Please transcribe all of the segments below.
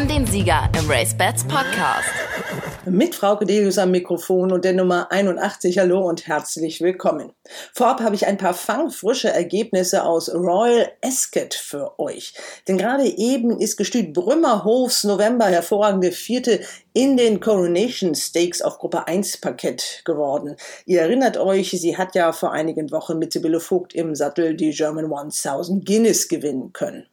haben den Sieger im Race Bats Podcast. Mit Frau Delius am Mikrofon und der Nummer 81. Hallo und herzlich willkommen. Vorab habe ich ein paar fangfrische Ergebnisse aus Royal Ascot für euch. Denn gerade eben ist gestüt Brümmerhofs November hervorragende Vierte in den Coronation Stakes auf Gruppe 1 Parkett geworden. Ihr erinnert euch, sie hat ja vor einigen Wochen mit Sibylle Vogt im Sattel die German 1000 Guinness gewinnen können.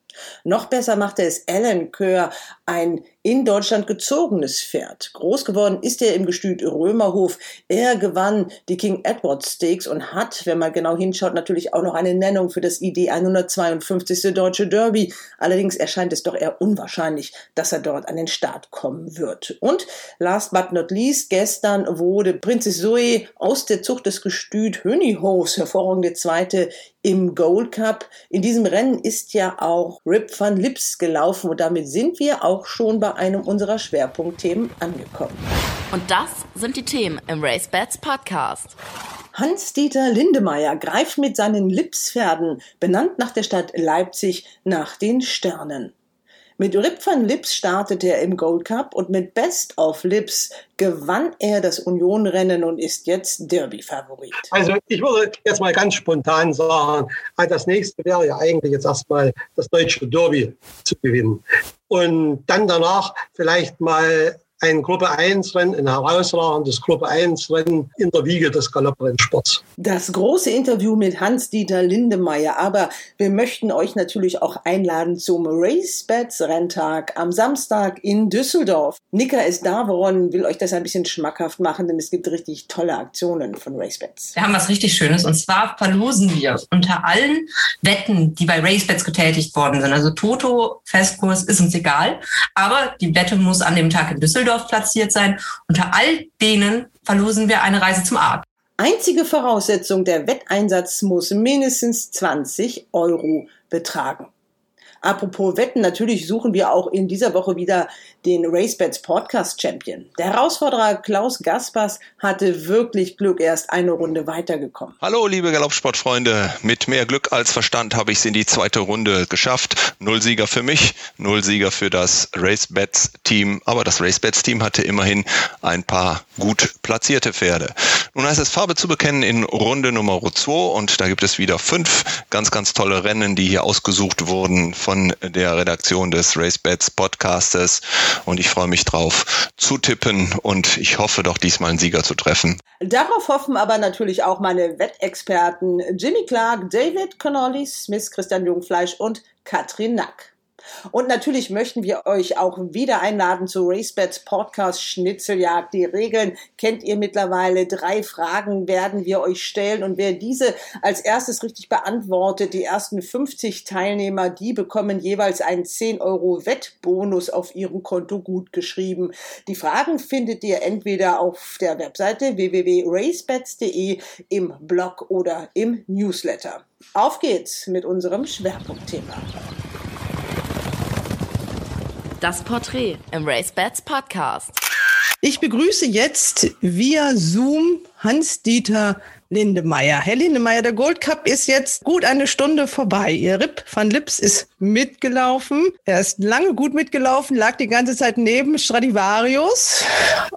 Noch besser machte es Alan Kerr, ein in Deutschland gezogenes Pferd. Groß geworden ist er im Gestüt Römerhof. Er gewann die King Edward Stakes und hat, wenn man genau hinschaut, natürlich auch noch eine Nennung für das ID 152. Deutsche Derby. Allerdings erscheint es doch eher unwahrscheinlich, dass er dort an den Start kommen wird. Und last but not least, gestern wurde Prinzess Zoe aus der Zucht des Gestüt Hönihofs hervorragende Zweite im Gold Cup. In diesem Rennen ist ja auch Rip van Lips gelaufen und damit sind wir auch schon bei einem unserer Schwerpunktthemen angekommen. Und das sind die Themen im Race Bats Podcast. Hans-Dieter Lindemeyer greift mit seinen Lipspferden, benannt nach der Stadt Leipzig, nach den Sternen. Mit Rip van Lips startete er im Gold Cup und mit Best of Lips gewann er das Union-Rennen und ist jetzt Derby-Favorit. Also ich würde jetzt mal ganz spontan sagen, ah, das nächste wäre ja eigentlich jetzt erstmal das deutsche Derby zu gewinnen. Und dann danach vielleicht mal ein Gruppe 1 Rennen, ein herausragendes Gruppe 1 Rennen in der Wiege des Galopprennsports. Das große Interview mit Hans-Dieter Lindemeyer. Aber wir möchten euch natürlich auch einladen zum Race Bats Renntag am Samstag in Düsseldorf. Nika ist da, woran will euch das ein bisschen schmackhaft machen, denn es gibt richtig tolle Aktionen von Race Bats. Wir haben was richtig Schönes und zwar verlosen wir unter allen Wetten, die bei Race Bats getätigt worden sind. Also Toto, Festkurs, ist uns egal. Aber die Wette muss an dem Tag in Düsseldorf Düsseldorf platziert sein. Unter all denen verlosen wir eine Reise zum Arzt. Einzige Voraussetzung, der Wetteinsatz muss mindestens 20 Euro betragen. Apropos Wetten, natürlich suchen wir auch in dieser Woche wieder den RaceBets Podcast Champion. Der Herausforderer Klaus Gaspers hatte wirklich Glück, erst eine Runde weitergekommen. Hallo, liebe Galoppsportfreunde. Mit mehr Glück als Verstand habe ich es in die zweite Runde geschafft. Null Sieger für mich, null Sieger für das RaceBets Team. Aber das RaceBets Team hatte immerhin ein paar gut platzierte Pferde. Nun heißt es Farbe zu bekennen in Runde Nummer 2 und da gibt es wieder fünf ganz, ganz tolle Rennen, die hier ausgesucht wurden von der Redaktion des RaceBets Podcastes und ich freue mich drauf zu tippen und ich hoffe doch diesmal einen Sieger zu treffen. Darauf hoffen aber natürlich auch meine Wettexperten Jimmy Clark, David Connolly, Smith, Christian Jungfleisch und Katrin Nack. Und natürlich möchten wir euch auch wieder einladen zu RaceBets Podcast Schnitzeljagd. Die Regeln kennt ihr mittlerweile. Drei Fragen werden wir euch stellen und wer diese als erstes richtig beantwortet, die ersten 50 Teilnehmer, die bekommen jeweils einen 10 Euro Wettbonus auf ihrem Konto gut geschrieben. Die Fragen findet ihr entweder auf der Webseite www.racebets.de im Blog oder im Newsletter. Auf geht's mit unserem Schwerpunktthema. Das Porträt im Race Bats Podcast. Ich begrüße jetzt via Zoom Hans-Dieter Lindemeyer. Herr Lindemeyer, der Gold Cup ist jetzt gut eine Stunde vorbei. Ihr Rip van Lips ist mitgelaufen. Er ist lange gut mitgelaufen, lag die ganze Zeit neben Stradivarius.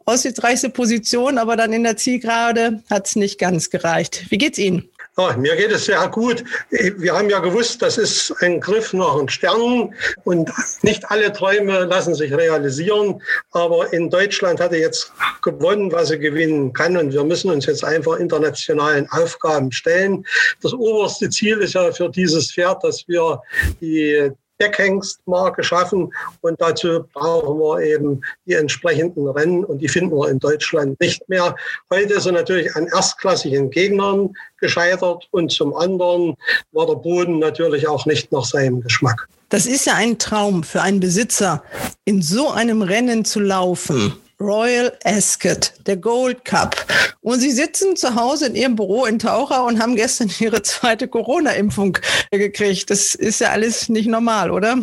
Aussichtsreichste Position, aber dann in der Zielgerade hat es nicht ganz gereicht. Wie geht's Ihnen? Ja, mir geht es sehr gut. Wir haben ja gewusst, das ist ein Griff nach den Sternen und nicht alle Träume lassen sich realisieren. Aber in Deutschland hat er jetzt gewonnen, was er gewinnen kann und wir müssen uns jetzt einfach internationalen Aufgaben stellen. Das oberste Ziel ist ja für dieses Pferd, dass wir die Deckhengstmarke schaffen. Und dazu brauchen wir eben die entsprechenden Rennen und die finden wir in Deutschland nicht mehr. Heute ist er natürlich an erstklassigen Gegnern gescheitert und zum anderen war der Boden natürlich auch nicht nach seinem Geschmack. Das ist ja ein Traum für einen Besitzer, in so einem Rennen zu laufen. Royal Ascot, der Gold Cup. Und Sie sitzen zu Hause in Ihrem Büro in Taucher und haben gestern Ihre zweite Corona-Impfung gekriegt. Das ist ja alles nicht normal, oder?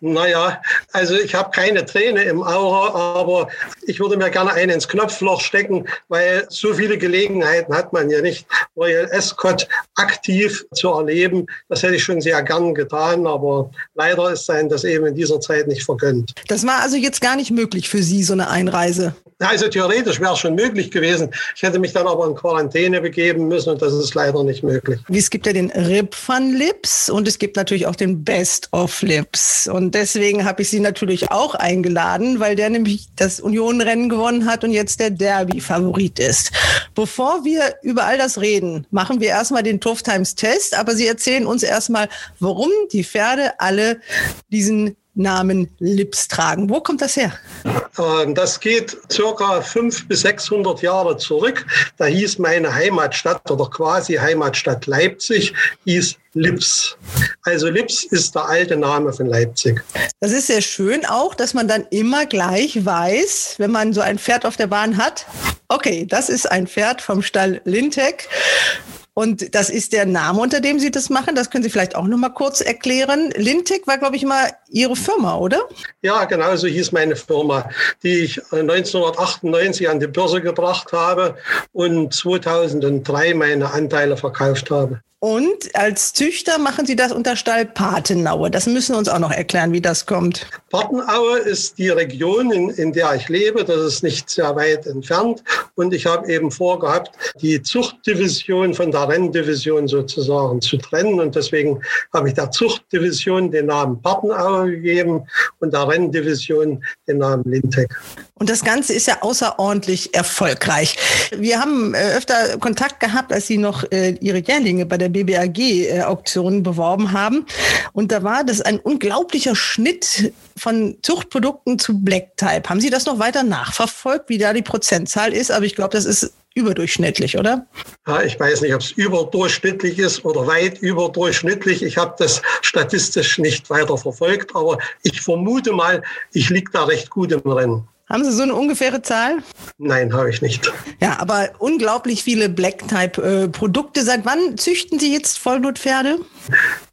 Naja, also ich habe keine Träne im Auge, aber ich würde mir gerne einen ins Knopfloch stecken, weil so viele Gelegenheiten hat man ja nicht, Royal Ascot aktiv zu erleben. Das hätte ich schon sehr gern getan, aber leider ist sein das eben in dieser Zeit nicht vergönnt. Das war also jetzt gar nicht möglich für Sie, so eine Einreise? Also theoretisch wäre es schon möglich gewesen. Ich hätte mich dann aber in Quarantäne begeben müssen und das ist leider nicht möglich. Es gibt ja den Rip van Lips und es gibt natürlich auch den Best of Lips. Und deswegen habe ich Sie natürlich auch eingeladen, weil der nämlich das Union-Rennen gewonnen hat und jetzt der Derby-Favorit ist. Bevor wir über all das reden, machen wir erstmal den Tough Times Test, aber Sie erzählen uns erstmal, warum die Pferde alle diesen Namen Lips tragen. Wo kommt das her? Ähm, das geht circa 500 bis 600 Jahre zurück. Da hieß meine Heimatstadt oder quasi Heimatstadt Leipzig, hieß Lips. Also Lips ist der alte Name von Leipzig. Das ist sehr schön auch, dass man dann immer gleich weiß, wenn man so ein Pferd auf der Bahn hat, okay, das ist ein Pferd vom Stall Lintek. Und das ist der Name, unter dem Sie das machen. Das können Sie vielleicht auch noch mal kurz erklären. Lintek war, glaube ich, mal Ihre Firma, oder? Ja, genau so hieß meine Firma, die ich 1998 an die Börse gebracht habe und 2003 meine Anteile verkauft habe. Und als Züchter machen Sie das unter Stall Patenaue. Das müssen Sie uns auch noch erklären, wie das kommt. Patenaue ist die Region, in, in der ich lebe. Das ist nicht sehr weit entfernt. Und ich habe eben vorgehabt, die Zuchtdivision von der Renndivision sozusagen zu trennen. Und deswegen habe ich der Zuchtdivision den Namen Patenaue gegeben und der Renndivision den Namen Lintek. Und das Ganze ist ja außerordentlich erfolgreich. Wir haben äh, öfter Kontakt gehabt, als Sie noch äh, Ihre Jährlinge bei der BBAG-Auktion beworben haben. Und da war das ein unglaublicher Schnitt von Zuchtprodukten zu Black Type. Haben Sie das noch weiter nachverfolgt, wie da die Prozentzahl ist? Aber ich glaube, das ist überdurchschnittlich, oder? Ja, ich weiß nicht, ob es überdurchschnittlich ist oder weit überdurchschnittlich. Ich habe das statistisch nicht weiter verfolgt, aber ich vermute mal, ich liege da recht gut im Rennen. Haben Sie so eine ungefähre Zahl? Nein, habe ich nicht. Ja, aber unglaublich viele Black-Type-Produkte. Seit wann züchten Sie jetzt Vollblutpferde?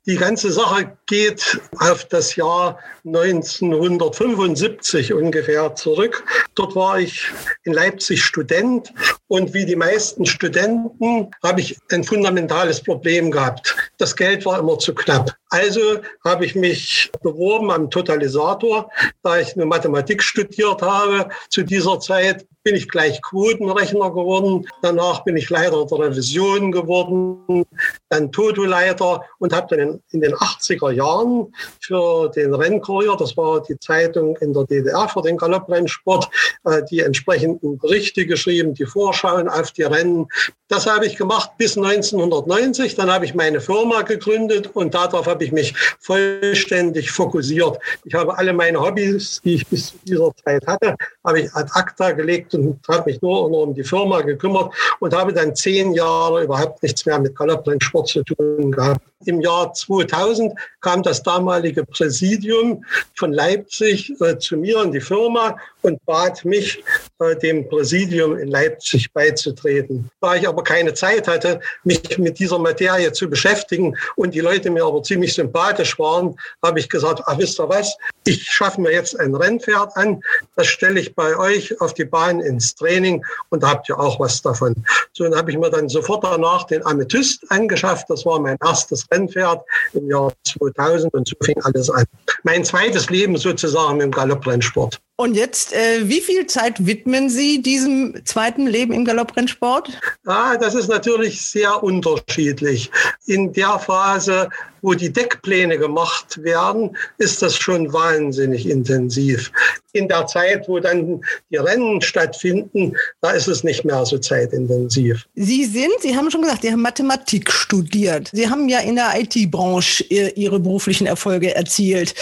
Die ganze Sache geht auf das Jahr 1975 ungefähr zurück. Dort war ich in Leipzig Student und wie die meisten Studenten habe ich ein fundamentales Problem gehabt. Das Geld war immer zu knapp. Also habe ich mich beworben am Totalisator, da ich eine Mathematik studiert habe zu dieser Zeit bin ich gleich Quotenrechner geworden. Danach bin ich Leiter der Revision geworden, dann Toto-Leiter und habe dann in, den 80er Jahren für den Rennkurier, das war die Zeitung in der DDR für den Galopprennsport, äh, die entsprechenden Berichte geschrieben, die Vorschauen auf die Rennen. Das habe ich gemacht bis 1990. Dann habe ich meine Firma gegründet und darauf habe ich mich vollständig fokussiert. Ich habe alle meine Hobbys, die ich bis zu dieser Zeit hatte, habe ich ad acta gelegt und habe mich nur, um die Firma gekümmert und habe dann zehn Jahre überhaupt nichts mehr mit Galopprennsport zu tun gehabt. Im Jahr 2000 kam das damalige Präsidium von Leipzig äh, zu mir in die Firma und bat mich, äh, dem Präsidium in Leipzig beizutreten. Da ich aber keine Zeit hatte, mich mit dieser Materie zu beschäftigen und die Leute mir aber ziemlich sympathisch waren, habe ich gesagt, ah, wisst ihr was, ich schaffe mir jetzt ein Rennpferd an, das stelle ich bei euch auf die Bahn ins Training und da habt ihr auch was davon. So, dann habe ich mir dann sofort danach den Amethyst angeschafft. Das war mein erstes Rennpferd im Jahr 2000 und so fing alles an. Mein zweites Leben sozusagen im Galopprennsport. Und jetzt, äh, wie viel Zeit widmen Sie diesem zweiten Leben im Galopprennsport? Ah, das ist natürlich sehr unterschiedlich. In der Phase, wo die Deckpläne gemacht werden, ist das schon wahnsinnig intensiv. In der Zeit, wo dann die Rennen stattfinden, da ist es nicht mehr so zeitintensiv. Sie sind, Sie haben schon gesagt, Sie haben Mathematik studiert. Sie haben ja in der IT-Branche Ihre beruflichen Erfolge erzielt.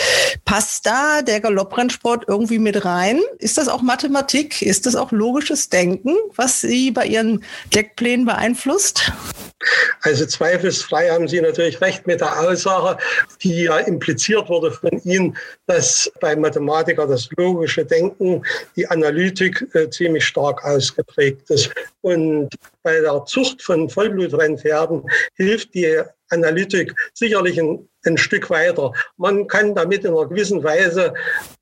Passt da der Galopprennsport irgendwie mit rein? Ist das auch Mathematik? Ist das auch logisches Denken, was Sie bei Ihren Deckplänen beeinflusst? Also zweifelsfrei haben Sie natürlich recht mit der Aussage, die ja impliziert wurde von Ihnen, dass bei Mathematiker das logische Denken, die Analytik äh, ziemlich stark ausgeprägt ist. Und bei der Zucht von Vollblutrennpferden hilft die Analytik sicherlich ein, ein, Stück weiter. Man kann damit in einer gewissen Weise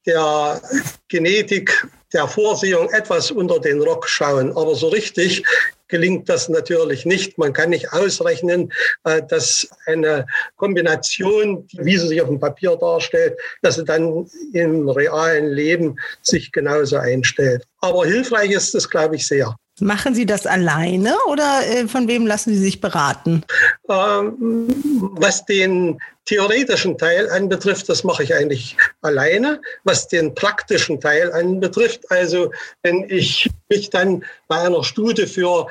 der Genetik, der Vorsehung etwas unter den Rock schauen. Aber so richtig gelingt das natürlich nicht. Man kann nicht ausrechnen, äh, dass eine Kombination, wie sie sich auf dem Papier darstellt, dass sie dann im realen Leben sich genauso einstellt. Aber hilfreich ist es, glaube ich, sehr. Machen Sie das alleine oder äh, von wem lassen Sie sich beraten? Ähm, was den theoretischen Teil anbetrifft, das mache ich eigentlich alleine. Was den praktischen Teil anbetrifft, also wenn ich mich dann bei einer Studie für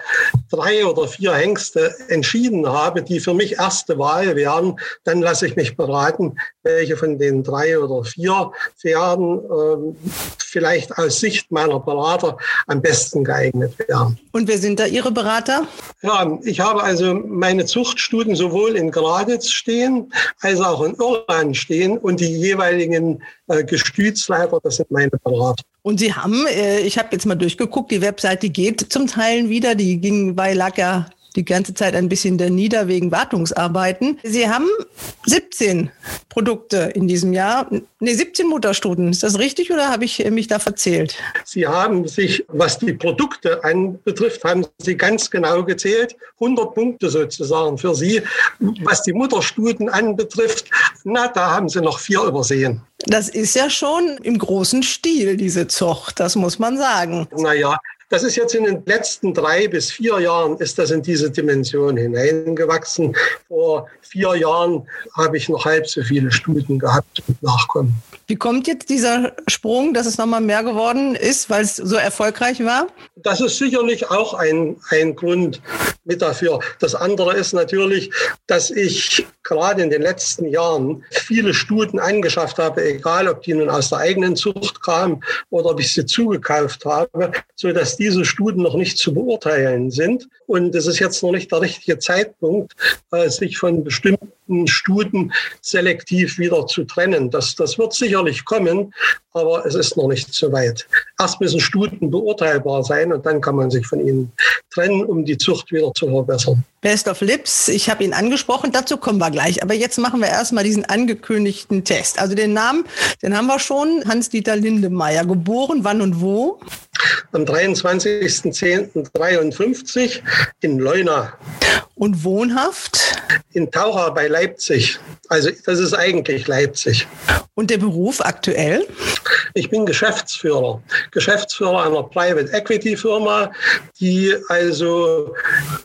drei oder vier Hengste entschieden habe, die für mich erste Wahl wären, dann lasse ich mich beraten, welche von den drei oder vier Pferden äh, vielleicht aus Sicht meiner Berater am besten geeignet wären. Und wer sind da Ihre Berater? Ja, ich habe also meine Zuchtstudien sowohl in Graditz stehen, als auch in Irland stehen und die jeweiligen äh, Gestütsleiter, das sind meine Berater. Und Sie haben, äh, ich habe jetzt mal durchgeguckt, die Webseite geht zum Teil wieder, die ging bei lag ja die ganze Zeit ein bisschen da nieder wegen Wartungsarbeiten. Sie haben 17 Produkte in diesem Jahr. Nee, 17 Mutterstuten. Ist das richtig oder habe ich mich da verzählt? Sie haben sich, was die Produkte anbetrifft, haben Sie ganz genau gezählt. 100 Punkte sozusagen für Sie. Was die Mutterstuten anbetrifft, na, da haben Sie noch vier übersehen. Das ist ja schon im großen Stil, diese Zucht, das muss man sagen. Naja, das ist jetzt in den letzten drei bis vier Jahren ist das in diese Dimension hineingewachsen. Vor vier Jahren habe ich noch halb so viele Studien gehabt und Nachkommen. Wie kommt jetzt dieser Sprung, dass es nochmal mehr geworden ist, weil es so erfolgreich war? Das ist sicherlich auch ein, ein Grund mit dafür. Das andere ist natürlich, dass ich gerade in den letzten Jahren viele Studien angeschafft habe, egal ob die nun aus der eigenen Zucht kamen oder ob ich sie zugekauft habe, so dass diese Studien noch nicht zu beurteilen sind. Und es ist jetzt noch nicht der richtige Zeitpunkt, äh, sich von bestimmten Studien selektiv wieder zu trennen. Das, das wird sicherlich kommen, aber es ist noch nicht so weit. Erst müssen Studien beurteilbar sein und dann kann man sich von ihnen trennen, um die Zucht wieder zu verbessern. Best of Lips, ich habe ihn angesprochen, dazu kommen wir gleich. Aber jetzt machen wir erstmal diesen angekündigten Test. Also den Namen, den haben wir schon, Hans-Dieter Lindemeyer, geboren, wann und wo? Am 23.10.53 in Leuna. Und wohnhaft? In Taucher bei Leipzig. Also das ist eigentlich Leipzig. Und der Beruf aktuell? Ich bin Geschäftsführer. Geschäftsführer einer Private Equity Firma, die also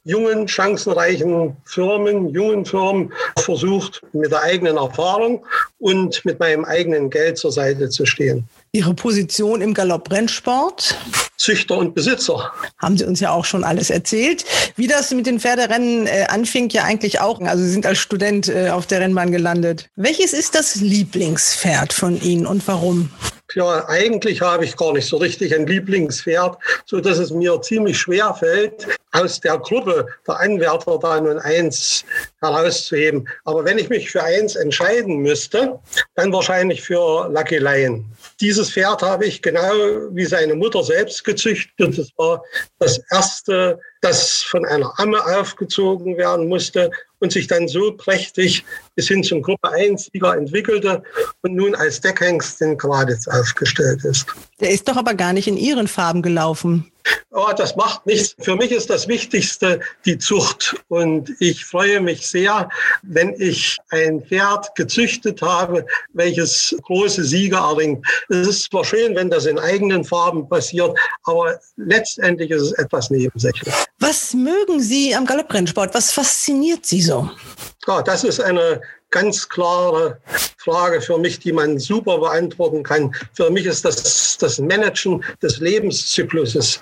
jungen, chancenreichen Firmen, jungen Firmen versucht, mit der eigenen Erfahrung und mit meinem eigenen Geld zur Seite zu stehen. Ihre Position im Galopprennsport? Züchter und Besitzer. Haben Sie uns ja auch schon alles erzählt. Wie das mit den Pferderennen äh, anfing, ja eigentlich auch. Also Sie sind als Student äh, auf der Rennbahn gelandet. Welches ist das Lieblingspferd von Ihnen und warum? Ja, eigentlich habe ich gar nicht so richtig ein Lieblingspferd, so dass es mir ziemlich schwer fällt, aus der Gruppe der Anwärter da nun eins herauszuheben. Aber wenn ich mich für eins entscheiden müsste, dann wahrscheinlich für Lucky Lion. Dieses Pferd habe ich genau wie seine Mutter selbst gezüchtet. Das war das erste, das von einer Amme aufgezogen werden musste und sich dann so prächtig bis hin zum Gruppe 1-Sieger entwickelte und nun als Deckhengst in Quaditz aufgestellt ist. Der ist doch aber gar nicht in Ihren Farben gelaufen. Oh, das macht nichts. Für mich ist das Wichtigste die Zucht. Und ich freue mich sehr, wenn ich ein Pferd gezüchtet habe, welches große Siege erringt. Es ist zwar schön, wenn das in eigenen Farben passiert, aber letztendlich ist es etwas nebensächlich. Was mögen Sie am Galopprennsport? Was fasziniert Sie so? Ja, das ist eine ganz klare Frage für mich, die man super beantworten kann. Für mich ist das das Managen des Lebenszykluses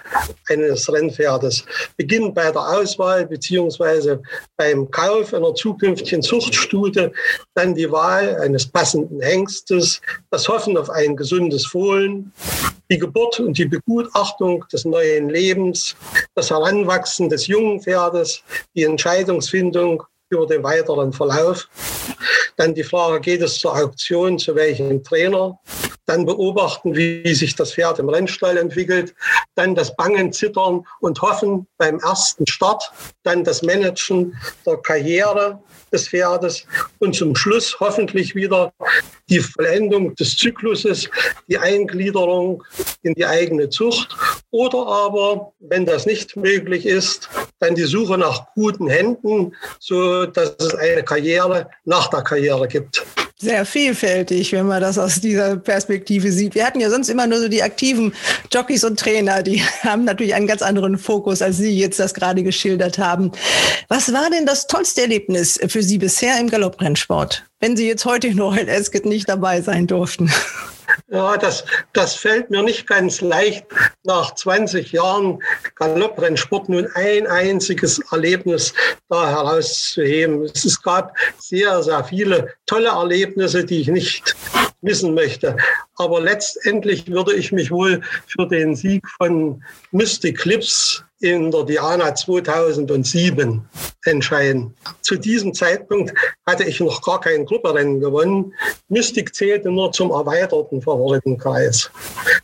eines Rennpferdes. Beginnt bei der Auswahl beziehungsweise beim Kauf einer zukünftigen Zuchtstute, dann die Wahl eines passenden Hengstes, das Hoffen auf ein gesundes Fohlen, die Geburt und die Begutachtung des neuen Lebens, das Heranwachsen des jungen Pferdes, die Entscheidungsfindung über den weiteren Verlauf. Dann die Frage, geht es zur Auktion, zu welchem Trainer? Dann beobachten, wie sich das Pferd im Rennstall entwickelt. Dann das Bangen, Zittern und Hoffen beim ersten Start. Dann das Managen der Karriere des Pferdes und zum Schluss hoffentlich wieder die Vollendung des Zykluses, die Eingliederung in die eigene Zucht. Oder aber, wenn das nicht möglich ist, dann die Suche nach guten Händen, so dass es eine Karriere nach der Karriere gibt sehr vielfältig, wenn man das aus dieser Perspektive sieht. Wir hatten ja sonst immer nur so die aktiven Jockeys und Trainer, die haben natürlich einen ganz anderen Fokus, als Sie jetzt das gerade geschildert haben. Was war denn das tollste Erlebnis für Sie bisher im Galopprennsport, wenn Sie jetzt heute in Royal Ascot nicht dabei sein durften? Ja, das, das fällt mir nicht ganz leicht, nach 20 Jahren Galopprennsport nun ein einziges Erlebnis da herauszuheben. Es gab sehr, sehr viele tolle Erlebnisse, die ich nicht missen möchte. Aber letztendlich würde ich mich wohl für den Sieg von Mystic Clips in der Diana 2007 entscheiden. Zu diesem Zeitpunkt hatte ich noch gar kein Grupperennen gewonnen. Mystic zählte nur zum erweiterten Favoritenkreis.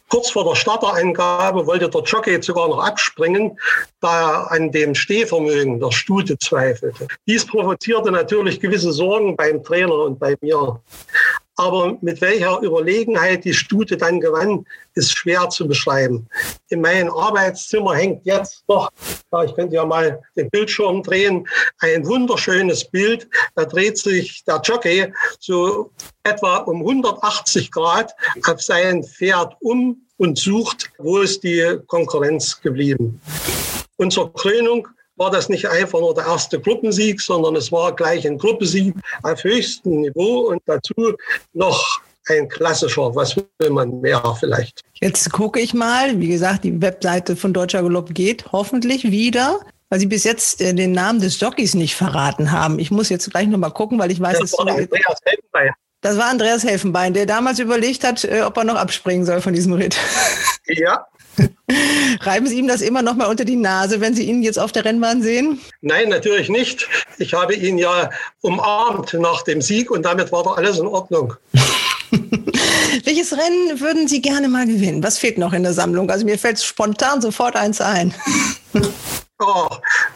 Kurz vor der Starterangabe wollte der Jockey sogar noch abspringen, da er an dem Stehvermögen der Stute zweifelte. Dies provozierte natürlich gewisse Sorgen beim Trainer und bei mir. Aber mit welcher Überlegenheit die Stute dann gewann, ist schwer zu beschreiben. In meinem Arbeitszimmer hängt jetzt noch, ich könnte ja mal den Bildschirm drehen, ein wunderschönes Bild. Da dreht sich der Jockey so etwa um 180 Grad auf sein Pferd um und sucht, wo ist die Konkurrenz geblieben. Und zur Krönung war das nicht einfach nur der erste Gruppensieg, sondern es war gleich ein Gruppensieg auf höchstem Niveau und dazu noch ein klassischer, was will man mehr vielleicht. Jetzt gucke ich mal, wie gesagt, die Webseite von Deutscher Galopp geht hoffentlich wieder weil Sie bis jetzt äh, den Namen des Jockeys nicht verraten haben. Ich muss jetzt gleich nochmal gucken, weil ich weiß, das war Andreas Helfenbein. Das war Andreas Helfenbein, der damals überlegt hat, äh, ob er noch abspringen soll von diesem Ritt. Ja, Reiben Sie ihm das immer noch mal unter die Nase, wenn Sie ihn jetzt auf der Rennbahn sehen? Nein, natürlich nicht. Ich habe ihn ja umarmt nach dem Sieg und damit war doch alles in Ordnung. Welches Rennen würden Sie gerne mal gewinnen? Was fehlt noch in der Sammlung? Also mir fällt spontan sofort eins ein. Oh,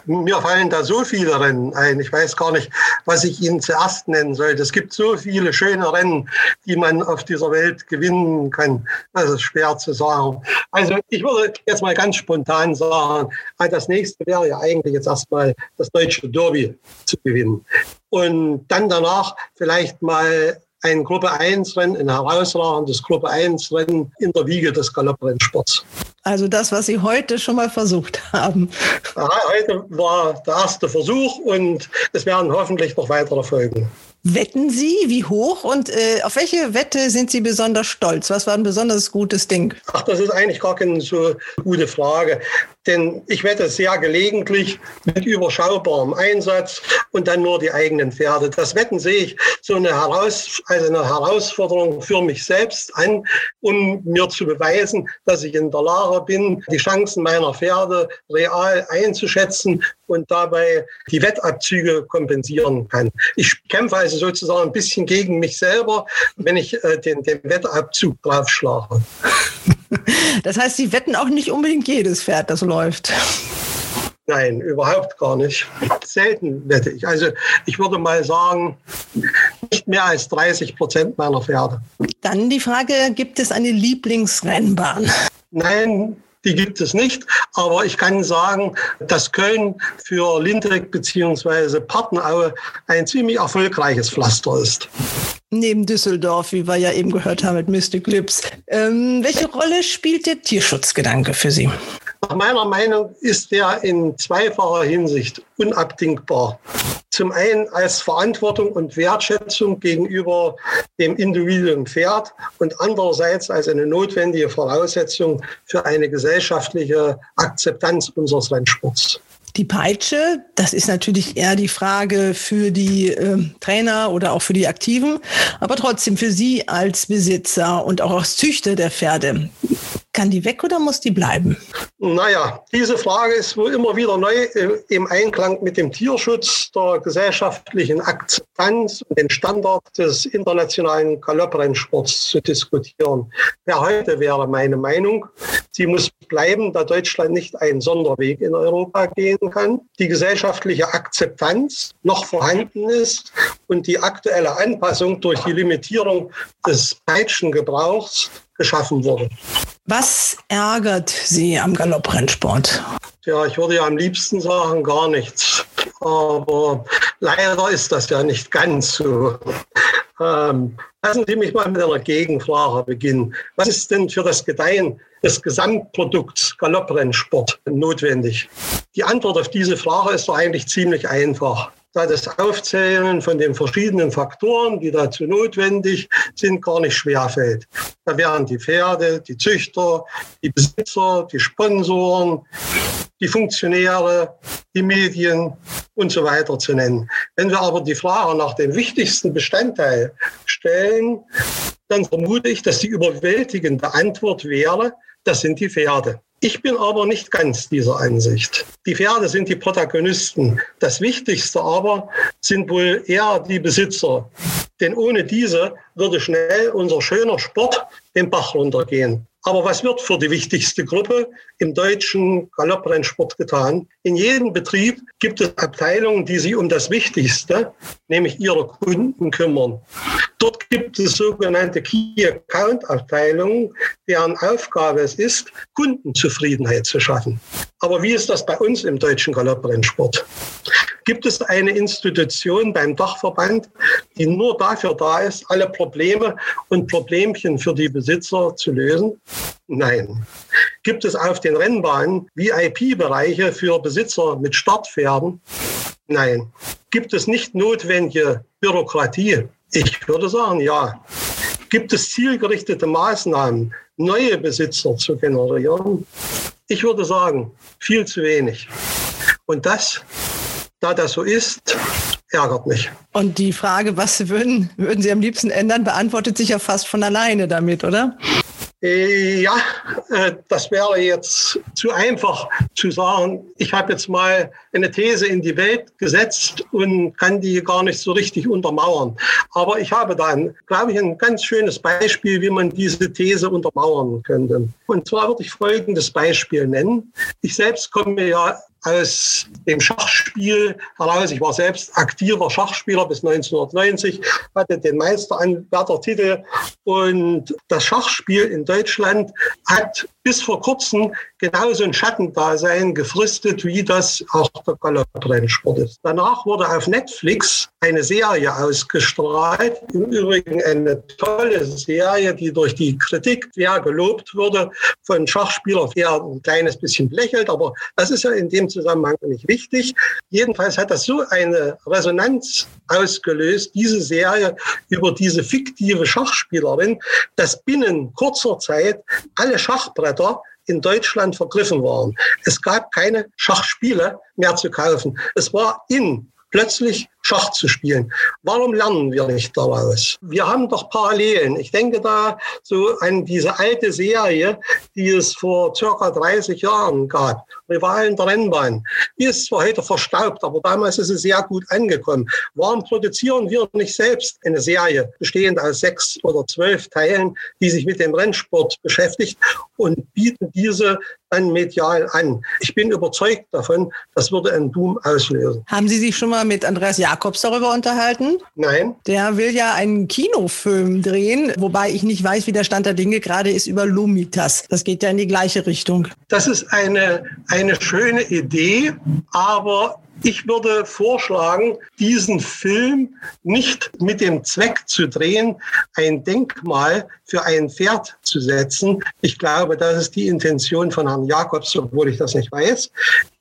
mir fallen da so viele Rennen ein. Ich weiß gar nicht, was ich Ihnen zuerst nennen sollte. Es gibt so viele schöne Rennen, die man auf dieser Welt gewinnen kann. Das ist schwer zu sagen. Also ich würde jetzt mal ganz spontan sagen, ah, das nächste wäre ja eigentlich jetzt erstmal das deutsche Derby zu gewinnen. Und dann danach vielleicht mal ein Gruppe 1 Rennen, ein herausragendes Gruppe 1 Rennen in der Wiege des Galopprennsports. Also das, was Sie heute schon mal versucht haben. Ja, heute war der erste Versuch und es werden hoffentlich noch weitere folgen. Wetten Sie? Wie hoch? Und äh, auf welche Wette sind Sie besonders stolz? Was war ein besonders gutes Ding? Ach, das ist eigentlich gar keine so gute Frage. Denn ich wette sehr gelegentlich mit überschaubarem Einsatz und dann nur die eigenen Pferde. Das Wetten sehe ich so eine, Heraus also eine Herausforderung für mich selbst an, um mir zu beweisen, dass ich in der Lage bin, die Chancen meiner Pferde real einzuschätzen und dabei die Wettabzüge kompensieren kann. Ich kämpfe also sozusagen ein bisschen gegen mich selber, wenn ich äh, den, den Wettabzug draufschlage. Das heißt, Sie wetten auch nicht unbedingt jedes Pferd, das läuft. Nein, überhaupt gar nicht. Selten wette ich. Also ich würde mal sagen, nicht mehr als 30 Prozent meiner Pferde. Dann die Frage, gibt es eine Lieblingsrennbahn? Nein, die gibt es nicht. Aber ich kann sagen, dass Köln für Lindrek bzw. Partnenaue ein ziemlich erfolgreiches Pflaster ist. Neben Düsseldorf, wie wir ja eben gehört haben mit Mystic Lips. Ähm, welche Rolle spielt der Tierschutzgedanke für Sie? Nach meiner Meinung ist der in zweifacher Hinsicht unabdingbar. Zum einen als Verantwortung und Wertschätzung gegenüber dem individuellen Pferd und andererseits als eine notwendige Voraussetzung für eine gesellschaftliche Akzeptanz unseres Rennsports. Die Peitsche, das ist natürlich eher die Frage für die äh, Trainer oder auch für die Aktiven, aber trotzdem für Sie als Besitzer und auch als Züchter der Pferde. Kann die weg oder muss die bleiben? Naja, diese Frage ist wohl immer wieder neu äh, im Einklang mit dem Tierschutz, der gesellschaftlichen Akzeptanz und den Standard des internationalen Galopprennsports zu diskutieren. Wer heute wäre meine Meinung, sie muss bleiben, da Deutschland nicht einen Sonderweg in Europa gehen kann, die gesellschaftliche Akzeptanz noch vorhanden ist und die aktuelle Anpassung durch die Limitierung des Peitschengebrauchs geschaffen wurde. Was ärgert Sie am Galopprennsport? Ja, ich würde ja am liebsten sagen, gar nichts. Aber leider ist das ja nicht ganz so. Ähm, lassen Sie mich mal mit einer Gegenfrage beginnen. Was ist denn für das Gedeihen des Gesamtprodukts Galopprennsport notwendig? Die Antwort auf diese Frage ist doch eigentlich ziemlich einfach da das Aufzählen von den verschiedenen Faktoren, die dazu notwendig sind, gar nicht schwerfällt. Da wären die Pferde, die Züchter, die Besitzer, die Sponsoren, die Funktionäre, die Medien und so weiter zu nennen. Wenn wir aber die Frage nach dem wichtigsten Bestandteil stellen, dann vermute ich, dass die überwältigende Antwort wäre, das sind die Pferde. Ich bin aber nicht ganz dieser Ansicht. Die Pferde sind die Protagonisten. Das Wichtigste aber sind wohl eher die Besitzer. Denn ohne diese würde schnell unser schöner Sport den Bach runtergehen. Aber was wird für die wichtigste Gruppe im deutschen Galopprennsport getan? In jedem Betrieb gibt es Abteilungen, die sich um das Wichtigste, nämlich ihre Kunden, kümmern. Dort gibt es sogenannte Key Account Abteilungen, deren Aufgabe es ist, Kundenzufriedenheit zu schaffen. Aber wie ist das bei uns im deutschen Galopprennsport? Gibt es eine Institution beim Dachverband, die nur dafür da ist, alle Probleme und Problemchen für die Besitzer zu lösen? Nein. Gibt es auf den Rennbahnen VIP-Bereiche für Besitzer mit Startpferden? Nein. Gibt es nicht notwendige Bürokratie? Ich würde sagen, ja. Gibt es zielgerichtete Maßnahmen, neue Besitzer zu generieren? Ich würde sagen, viel zu wenig. Und das da das so ist, ärgert mich. Und die Frage, was würden, würden Sie am liebsten ändern, beantwortet sich ja fast von alleine damit, oder? Äh, ja, äh, das wäre jetzt zu einfach zu sagen, ich habe jetzt mal eine These in die Welt gesetzt und kann die gar nicht so richtig untermauern. Aber ich habe dann, glaube ich, ein ganz schönes Beispiel, wie man diese These untermauern könnte. Und zwar würde ich folgendes Beispiel nennen. Ich selbst komme ja aus dem Schachspiel heraus. Ich war selbst aktiver Schachspieler bis 1990, hatte den Meisteranwärtertitel und das Schachspiel in Deutschland hat bis vor kurzem genauso ein Schattendasein gefristet, wie das auch der Galopprennsport ist. Danach wurde auf Netflix eine Serie ausgestrahlt, im Übrigen eine tolle Serie, die durch die Kritik sehr gelobt wurde, von Schachspielern eher ein kleines bisschen belächelt, aber das ist ja in dem Zusammenhang nicht wichtig. Jedenfalls hat das so eine Resonanz ausgelöst, diese Serie über diese fiktive Schachspielerin, dass binnen kurzer Zeit alle Schachbretter in Deutschland vergriffen waren. Es gab keine Schachspiele mehr zu kaufen. Es war in plötzlich Schach zu spielen. Warum lernen wir nicht daraus? Wir haben doch Parallelen. Ich denke da so an diese alte Serie, die es vor circa 30 Jahren gab. Rivalen der Rennbahn. Die ist zwar heute verstaubt, aber damals ist sie sehr gut angekommen. Warum produzieren wir nicht selbst eine Serie bestehend aus sechs oder zwölf Teilen, die sich mit dem Rennsport beschäftigt und bieten diese dann medial an? Ich bin überzeugt davon, das würde einen Boom auslösen. Haben Sie sich schon mal mit Andreas Jakobs darüber unterhalten? Nein. Der will ja einen Kinofilm drehen, wobei ich nicht weiß, wie der Stand der Dinge gerade ist über Lumitas. Das geht ja in die gleiche Richtung. Das ist eine, eine schöne Idee, aber Ich würde vorschlagen, diesen Film nicht mit dem Zweck zu drehen, ein Denkmal für ein Pferd zu setzen. Ich glaube, das ist die Intention von Herrn Jakobs, obwohl ich das nicht weiß.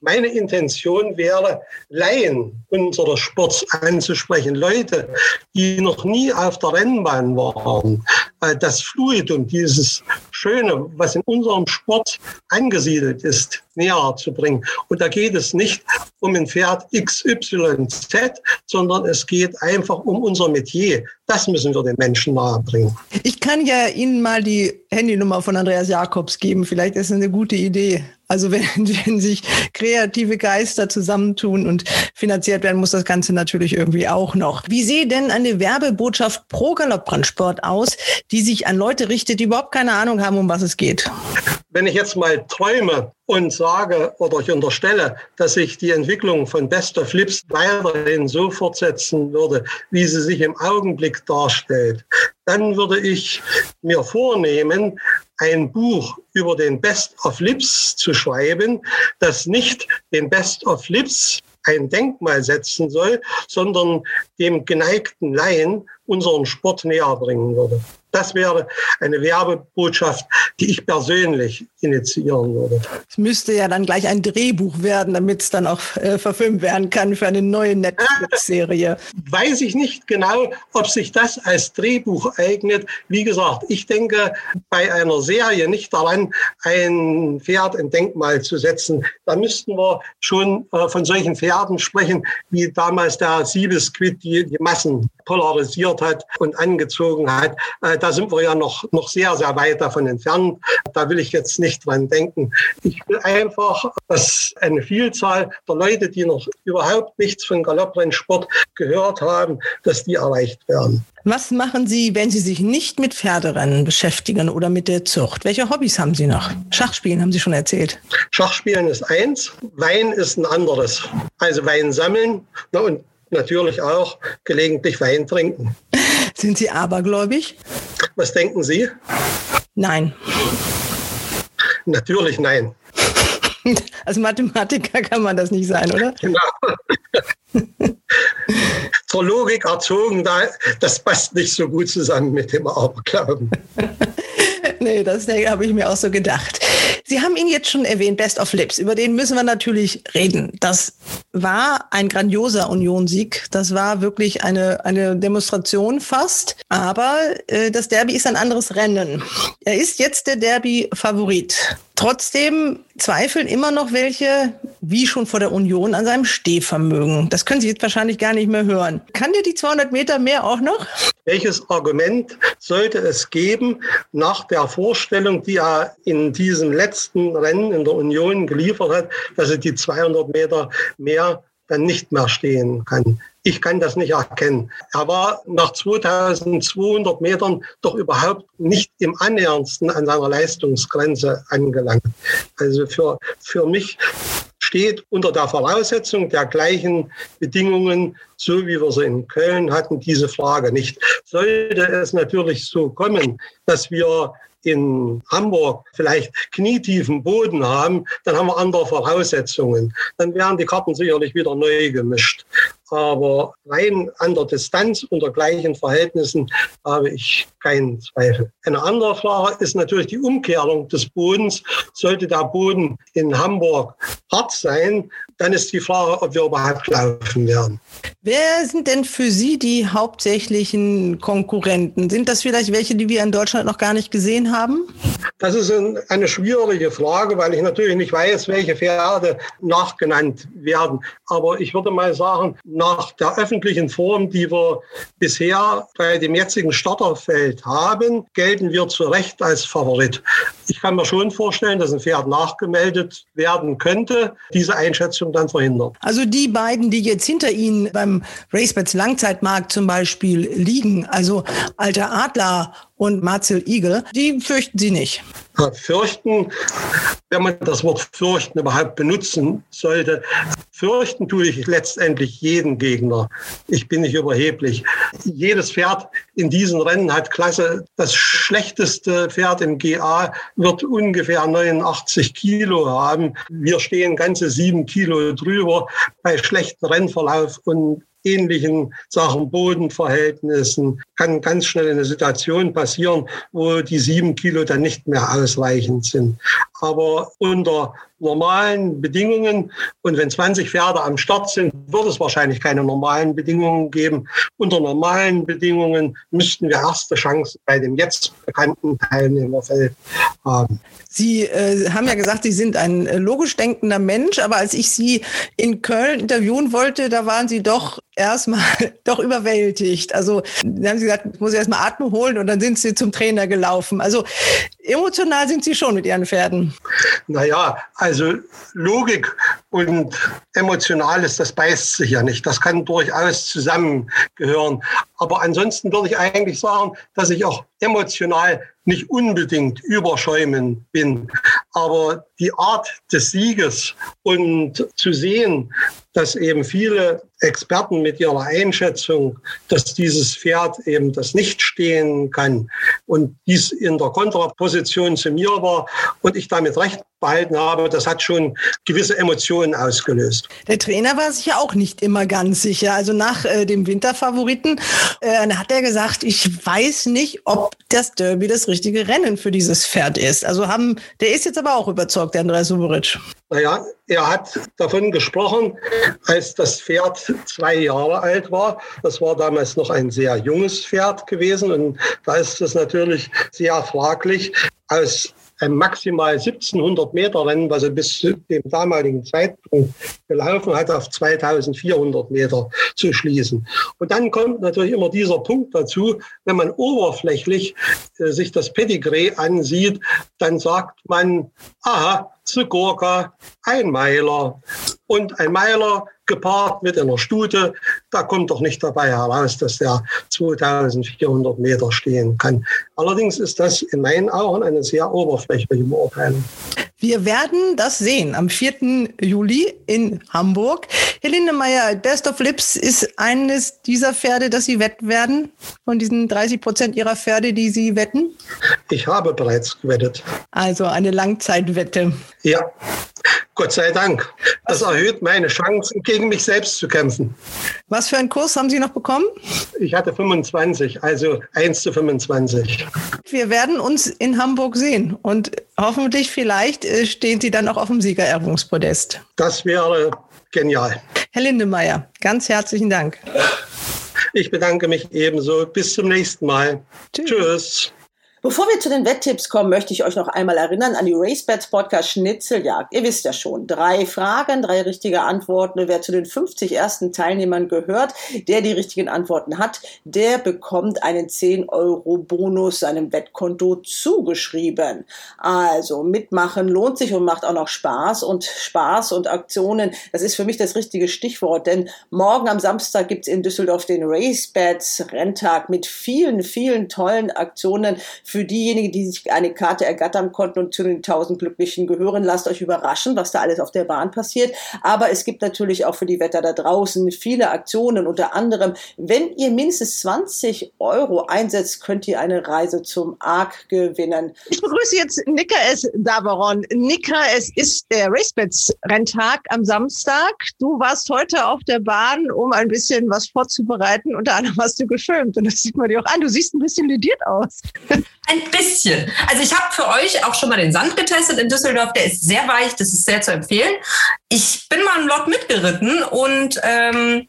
Meine Intention wäre, Laien unseres Sports anzusprechen, Leute, die noch nie auf der Rennbahn waren, äh, das Fluidum, dieses Schöne, was in unserem Sport angesiedelt ist, näher zu bringen. Und da geht es nicht um ein Pferd XYZ, sondern es geht einfach um unser Metier. Das müssen wir den Menschen nahebringen. Ich kann ja Ihnen mal die Handynummer von Andreas Jakobs geben. Vielleicht ist es eine gute Idee. Also wenn, wenn sich kreative Geister zusammentun und finanziert werden, muss das Ganze natürlich irgendwie auch noch. Wie sieht denn eine Werbebotschaft pro Galoppbrandsport aus, die sich an Leute richtet, die überhaupt keine Ahnung haben, um was es geht? Wenn ich jetzt mal träume und sage oder ich unterstelle, dass sich die Entwicklung von Best of Lips weiterhin so fortsetzen würde, wie sie sich im Augenblick darstellt, dann würde ich mir vornehmen, ein Buch über den Best of Lips zu schreiben, das nicht den Best of Lips ein Denkmal setzen soll, sondern dem geneigten Laien unseren Sport näher bringen würde. Das wäre eine Werbebotschaft, die ich persönlich initiieren würde. Es müsste ja dann gleich ein Drehbuch werden, damit es dann auch äh, verfilmt werden kann für eine neue Netflix-Serie. Weiß ich nicht genau, ob sich das als Drehbuch eignet. Wie gesagt, ich denke bei einer Serie nicht daran, ein Pferd ein Denkmal zu setzen. Da müssten wir schon äh, von solchen Pferden sprechen, wie damals der Siebesquid die, die Massen polarisiert hat und angezogen hat. Äh, da sind wir ja noch, noch sehr, sehr weit davon entfernt. Da will ich jetzt nicht dran denken. Ich will einfach, dass eine Vielzahl der Leute, die noch überhaupt nichts von Galopprennsport gehört haben, dass die erreicht werden. Was machen Sie, wenn Sie sich nicht mit Pferderennen beschäftigen oder mit der Zucht? Welche Hobbys haben Sie noch? Schachspielen haben Sie schon erzählt. Schachspielen ist eins, Wein ist ein anderes. Also Wein sammeln na, und natürlich auch gelegentlich Wein trinken. Sind Sie abergläubig? Was denken Sie? Nein. Natürlich nein. Als Mathematiker kann man das nicht sein, oder? Genau. Zur Logik erzogen, das passt nicht so gut zusammen mit dem Aberglauben. nee, das habe ich mir auch so gedacht. Sie haben ihn jetzt schon erwähnt, Best of Lips. Über den müssen wir natürlich reden. Das war ein grandioser Union-Sieg. Das war wirklich eine, eine Demonstration fast. Aber äh, das Derby ist ein anderes Rennen. Er ist jetzt der Derby-Favorit. Trotzdem zweifeln immer noch welche, wie schon vor der Union, an seinem Stehvermögen. Das können Sie jetzt wahrscheinlich gar nicht mehr hören. Kann der die 200 Meter mehr auch noch? Welches Argument sollte es geben nach der Vorstellung, die er in diesem letzten Rennen in der Union geliefert hat, dass er die 200 Meter mehr dann nicht mehr stehen kann? Ich kann das nicht erkennen. Er war nach 2200 Metern doch überhaupt nicht im annäherndsten an seiner Leistungsgrenze angelangt. Also für, für mich steht unter der Voraussetzung der gleichen Bedingungen, so wie wir sie in Köln hatten, diese Frage nicht. Sollte es natürlich so kommen, dass wir in Hamburg vielleicht knietiefen Boden haben, dann haben wir andere Voraussetzungen. Dann werden die Karten sicherlich wieder neu gemischt. Aber rein an der Distanz unter gleichen Verhältnissen habe ich keinen Zweifel. Eine andere Frage ist natürlich die Umkehrung des Bodens. Sollte der Boden in Hamburg hart sein, dann ist die Frage, ob wir überhaupt laufen werden. Wer sind denn für Sie die hauptsächlichen Konkurrenten? Sind das vielleicht welche, die wir in Deutschland noch gar nicht gesehen haben? Das ist eine schwierige Frage, weil ich natürlich nicht weiß, welche Pferde nachgenannt werden. Aber ich würde mal sagen, nach der öffentlichen Form, die wir bisher bei dem jetzigen Starterfeld haben, gelten wir zu Recht als Favorit. Ich kann mir schon vorstellen, dass ein Pferd nachgemeldet werden könnte, diese Einschätzung dann verhindert. Also die beiden, die jetzt hinter Ihnen beim RaceBets Langzeitmarkt zum Beispiel liegen, also Alter Adler und Marcel Igel. Die fürchten Sie nicht. Fürchten, wenn man das Wort fürchten überhaupt benutzen sollte, fürchten tue ich letztendlich jeden Gegner. Ich bin nicht überheblich. Jedes Pferd in diesen Rennen hat Klasse. Das schlechteste Pferd im GA wird ungefähr 89 Kilo haben. Wir stehen ganze sieben Kilo drüber bei schlechtem Rennverlauf und ähnlichen Sachen, Bodenverhältnissen, kann ganz schnell eine Situation passieren, wo die sieben Kilo dann nicht mehr ausreichend sind. Aber unter normalen Bedingungen und wenn 20 Pferde am Start sind, wird es wahrscheinlich keine normalen Bedingungen geben. Unter normalen Bedingungen müssten wir erste Chance bei dem jetzt bekannten Teilnehmerfeld haben. Sie äh, haben ja gesagt, Sie sind ein äh, logisch denkender Mensch, aber als ich Sie in Köln interviewen wollte, da waren Sie doch erstmal doch überwältigt. Also da haben Sie gesagt, ich muss erstmal Atmen holen und dann sind Sie zum Trainer gelaufen. Also emotional sind Sie schon mit Ihren Pferden. Naja, also Logik und Emotionales, das beißt sich ja nicht. Das kann durchaus zusammengehören. Aber ansonsten würde ich eigentlich sagen, dass ich auch emotional nicht unbedingt überschäumen bin. Aber die Art des Sieges und zu sehen, dass eben viele Experten mit ihrer Einschätzung, dass dieses Pferd eben das nicht stehen kann und dies in der Kontraposition zu mir war und ich damit recht behalten habe, das hat schon gewisse Emotionen ausgelöst. Der Trainer war sich ja auch nicht immer ganz sicher. Also nach äh, dem Winterfavoriten äh, hat er gesagt, ich weiß nicht, ob das Derby das richtige Rennen für dieses Pferd ist. Also haben, der ist jetzt aber auch überzeugt, der Andreas Suboric. Naja, er hat davon gesprochen, als das Pferd zwei Jahre alt war. Das war damals noch ein sehr junges Pferd gewesen und da ist es natürlich sehr fraglich, aus maximal 1700 Meter Rennen, was er bis zu dem damaligen Zeitpunkt gelaufen hat, auf 2400 Meter zu schließen. Und dann kommt natürlich immer dieser Punkt dazu, wenn man oberflächlich äh, sich das Pedigree ansieht, dann sagt man, aha, Sigurka, ein Meiler. Und ein Meiler gepaart mit einer Stute, da kommt doch nicht dabei heraus, dass der 2400 Meter stehen kann. Allerdings ist das in meinen Augen eine sehr oberflächliche Beurteilung. Wir werden das sehen am 4. Juli in Hamburg. Helene Meyer, Best of Lips ist eines dieser Pferde, das Sie wetten werden? Von diesen 30 Prozent Ihrer Pferde, die Sie wetten? Ich habe bereits gewettet. Also eine Langzeitwette. Ja. Gott sei Dank. Das Was? erhöht meine Chancen, gegen mich selbst zu kämpfen. Was für einen Kurs haben Sie noch bekommen? Ich hatte 25, also 1 zu 25. Wir werden uns in Hamburg sehen und hoffentlich vielleicht äh, stehen Sie dann auch auf dem Siegerehrungspodest. Das wäre genial. Herr Lindemeyer, ganz herzlichen Dank. Ich bedanke mich ebenso. Bis zum nächsten Mal. Tschüss. Tschüss. Bevor wir zu den Wetttipps kommen, möchte ich euch noch einmal erinnern an die RaceBets Podcast Schnitzeljagd. Ihr wisst ja schon, drei Fragen, drei richtige Antworten. Wer zu den 50 ersten Teilnehmern gehört, der die richtigen Antworten hat, der bekommt einen 10 Euro Bonus seinem Wettkonto zugeschrieben. Also mitmachen lohnt sich und macht auch noch Spaß. Und Spaß und Aktionen, das ist für mich das richtige Stichwort. Denn morgen am Samstag gibt's in Düsseldorf den RaceBets Renntag mit vielen, vielen tollen Aktionen für diejenigen, die sich eine Karte ergattern konnten und zu den tausend Glücklichen gehören, lasst euch überraschen, was da alles auf der Bahn passiert. Aber es gibt natürlich auch für die Wetter da draußen viele Aktionen. Unter anderem, wenn ihr mindestens 20 Euro einsetzt, könnt ihr eine Reise zum Arc gewinnen. Ich begrüße jetzt Nika S. Davaron. Nika, es ist der Racebets Renntag am Samstag. Du warst heute auf der Bahn, um ein bisschen was vorzubereiten. Unter anderem hast du gefilmt und das sieht man dir auch an. Du siehst ein bisschen lediert aus. Ein bisschen. Also ich habe für euch auch schon mal den Sand getestet in Düsseldorf. Der ist sehr weich, das ist sehr zu empfehlen. Ich bin mal im Lot mitgeritten und ähm,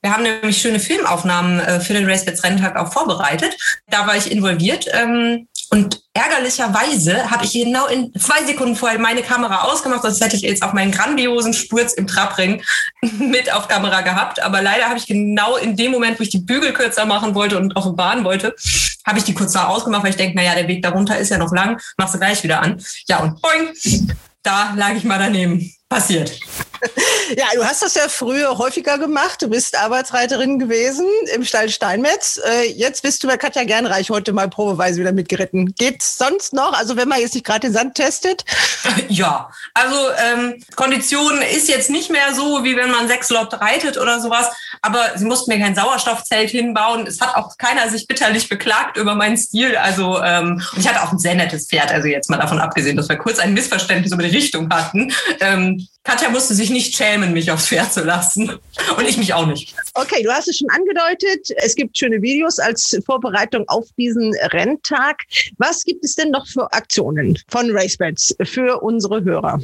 wir haben nämlich schöne Filmaufnahmen äh, für den Racebets Renntag auch vorbereitet. Da war ich involviert. Ähm, und ärgerlicherweise habe ich genau in zwei Sekunden vorher meine Kamera ausgemacht, sonst hätte ich jetzt auch meinen grandiosen Sturz im Trabring mit auf Kamera gehabt. Aber leider habe ich genau in dem Moment, wo ich die Bügel kürzer machen wollte und Bahn wollte, habe ich die kurz da ausgemacht, weil ich denke, naja, der Weg darunter ist ja noch lang, machst du gleich wieder an. Ja, und boing, da lag ich mal daneben. Passiert. Ja, du hast das ja früher häufiger gemacht. Du bist Arbeitsreiterin gewesen im Stall Steinmetz. Äh, jetzt bist du bei Katja Gernreich heute mal probeweise wieder mitgeritten. Geht's sonst noch? Also wenn man jetzt nicht gerade den Sand testet? Ja, also ähm, Kondition ist jetzt nicht mehr so, wie wenn man sechs Lot reitet oder sowas. Aber sie mussten mir kein Sauerstoffzelt hinbauen. Es hat auch keiner sich bitterlich beklagt über meinen Stil. Also ähm, und ich hatte auch ein sehr nettes Pferd. Also jetzt mal davon abgesehen, dass wir kurz ein Missverständnis über die Richtung hatten. Ähm, Katja musste sich nicht schämen, mich aufs Pferd zu lassen. Und ich mich auch nicht. Okay, du hast es schon angedeutet. Es gibt schöne Videos als Vorbereitung auf diesen Renntag. Was gibt es denn noch für Aktionen von RaceBets für unsere Hörer?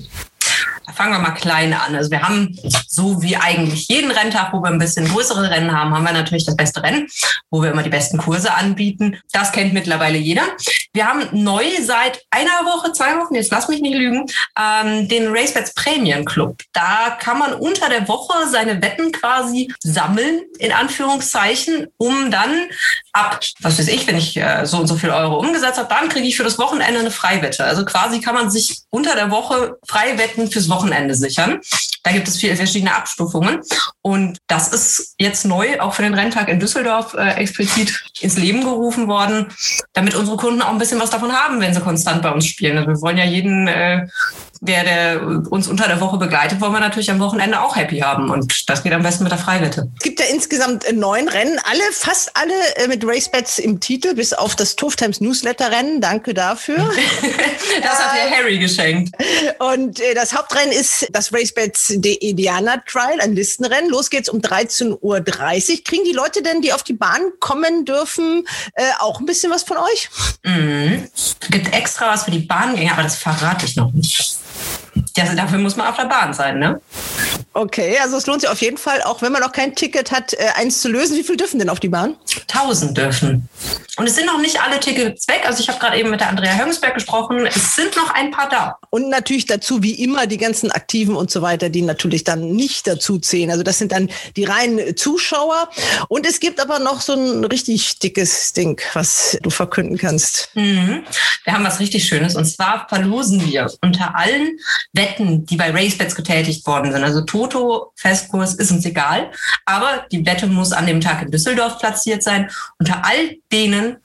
Fangen wir mal klein an. Also wir haben so wie eigentlich jeden Renntag, wo wir ein bisschen größere Rennen haben, haben wir natürlich das beste Rennen, wo wir immer die besten Kurse anbieten. Das kennt mittlerweile jeder. Wir haben neu seit einer Woche, zwei Wochen, jetzt lass mich nicht lügen, ähm, den RaceBets Premium Club. Da kann man unter der Woche seine Wetten quasi sammeln, in Anführungszeichen, um dann ab, was weiß ich, wenn ich äh, so und so viel Euro umgesetzt habe, dann kriege ich für das Wochenende eine Freiwette. Also quasi kann man sich unter der Woche Freiwetten fürs Wochenende sichern. Da gibt es viele verschiedene Abstufungen. Und das ist jetzt neu auch für den Renntag in Düsseldorf äh, explizit ins Leben gerufen worden, damit unsere Kunden auch ein bisschen was davon haben, wenn sie konstant bei uns spielen. Also wir wollen ja jeden äh, der, der uns unter der Woche begleitet, wollen wir natürlich am Wochenende auch happy haben. Und das geht am besten mit der Freiwette. Es gibt ja insgesamt neun Rennen, alle, fast alle äh, mit Racebets im Titel, bis auf das Tough Times Newsletter Rennen. Danke dafür. das hat dir Harry geschenkt. Und äh, das Hauptrennen ist das Racebets de Indiana Trial, ein Listenrennen. Los geht's um 13.30 Uhr. Kriegen die Leute denn, die auf die Bahn kommen dürfen, äh, auch ein bisschen was von euch? Mhm. Es gibt extra was für die Bahngänger, aber das verrate ich noch nicht. Ja, also dafür muss man auf der Bahn sein, ne? Okay, also es lohnt sich auf jeden Fall, auch wenn man noch kein Ticket hat, äh, eins zu lösen. Wie viel dürfen denn auf die Bahn? Tausend dürfen. Und es sind noch nicht alle Tickets weg. Also ich habe gerade eben mit der Andrea Höngsberg gesprochen. Es sind noch ein paar da. Und natürlich dazu, wie immer, die ganzen Aktiven und so weiter, die natürlich dann nicht dazu zählen. Also das sind dann die reinen Zuschauer. Und es gibt aber noch so ein richtig dickes Ding, was du verkünden kannst. Mhm. Wir haben was richtig Schönes. Und zwar verlosen wir unter allen Wetten, die bei RaceBets getätigt worden sind. Also Festkurs, ist uns egal. Aber die Wette muss an dem Tag in Düsseldorf platziert sein. Unter all denen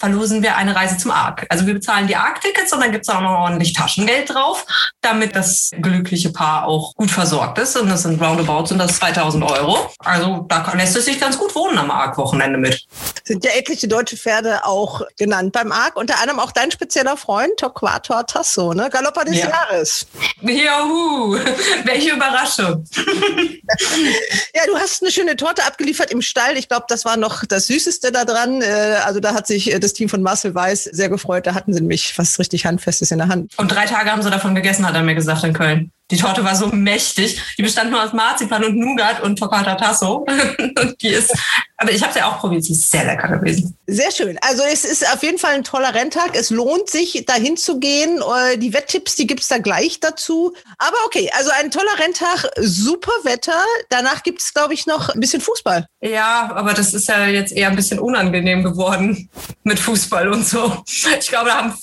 verlosen wir eine Reise zum Ark. Also wir bezahlen die Ark-Tickets und dann gibt es auch noch ordentlich Taschengeld drauf, damit das glückliche Paar auch gut versorgt ist. Und das sind roundabout sind das 2000 Euro. Also da lässt es sich ganz gut wohnen am Ark-Wochenende mit. Sind ja etliche deutsche Pferde auch genannt beim Ark. Unter anderem auch dein spezieller Freund, Torquator Tasso, ne? Galopper des ja. Jahres. Juhu, welche Überraschung. ja, du hast eine schöne Torte abgeliefert im Stall. Ich glaube, das war noch das Süßeste da dran. Äh, also da hat sich das Team von Marcel Weiß sehr gefreut. Da hatten sie nämlich was richtig Handfestes in der Hand. Und drei Tage haben sie davon gegessen, hat er mir gesagt in Köln. Die Torte war so mächtig. Die bestand nur aus Marzipan und Nougat und Toccata Tasso. die ist, aber ich habe sie auch probiert. Sie ist sehr lecker gewesen. Sehr schön. Also es ist auf jeden Fall ein toller Renntag. Es lohnt sich, dahin zu gehen. Äh, die Wetttipps, die gibt's da gleich dazu. Aber okay, also ein toller Renntag, super Wetter. Danach gibt's, glaube ich, noch ein bisschen Fußball. Ja, aber das ist ja jetzt eher ein bisschen unangenehm geworden mit Fußball und so. Ich glaube, da haben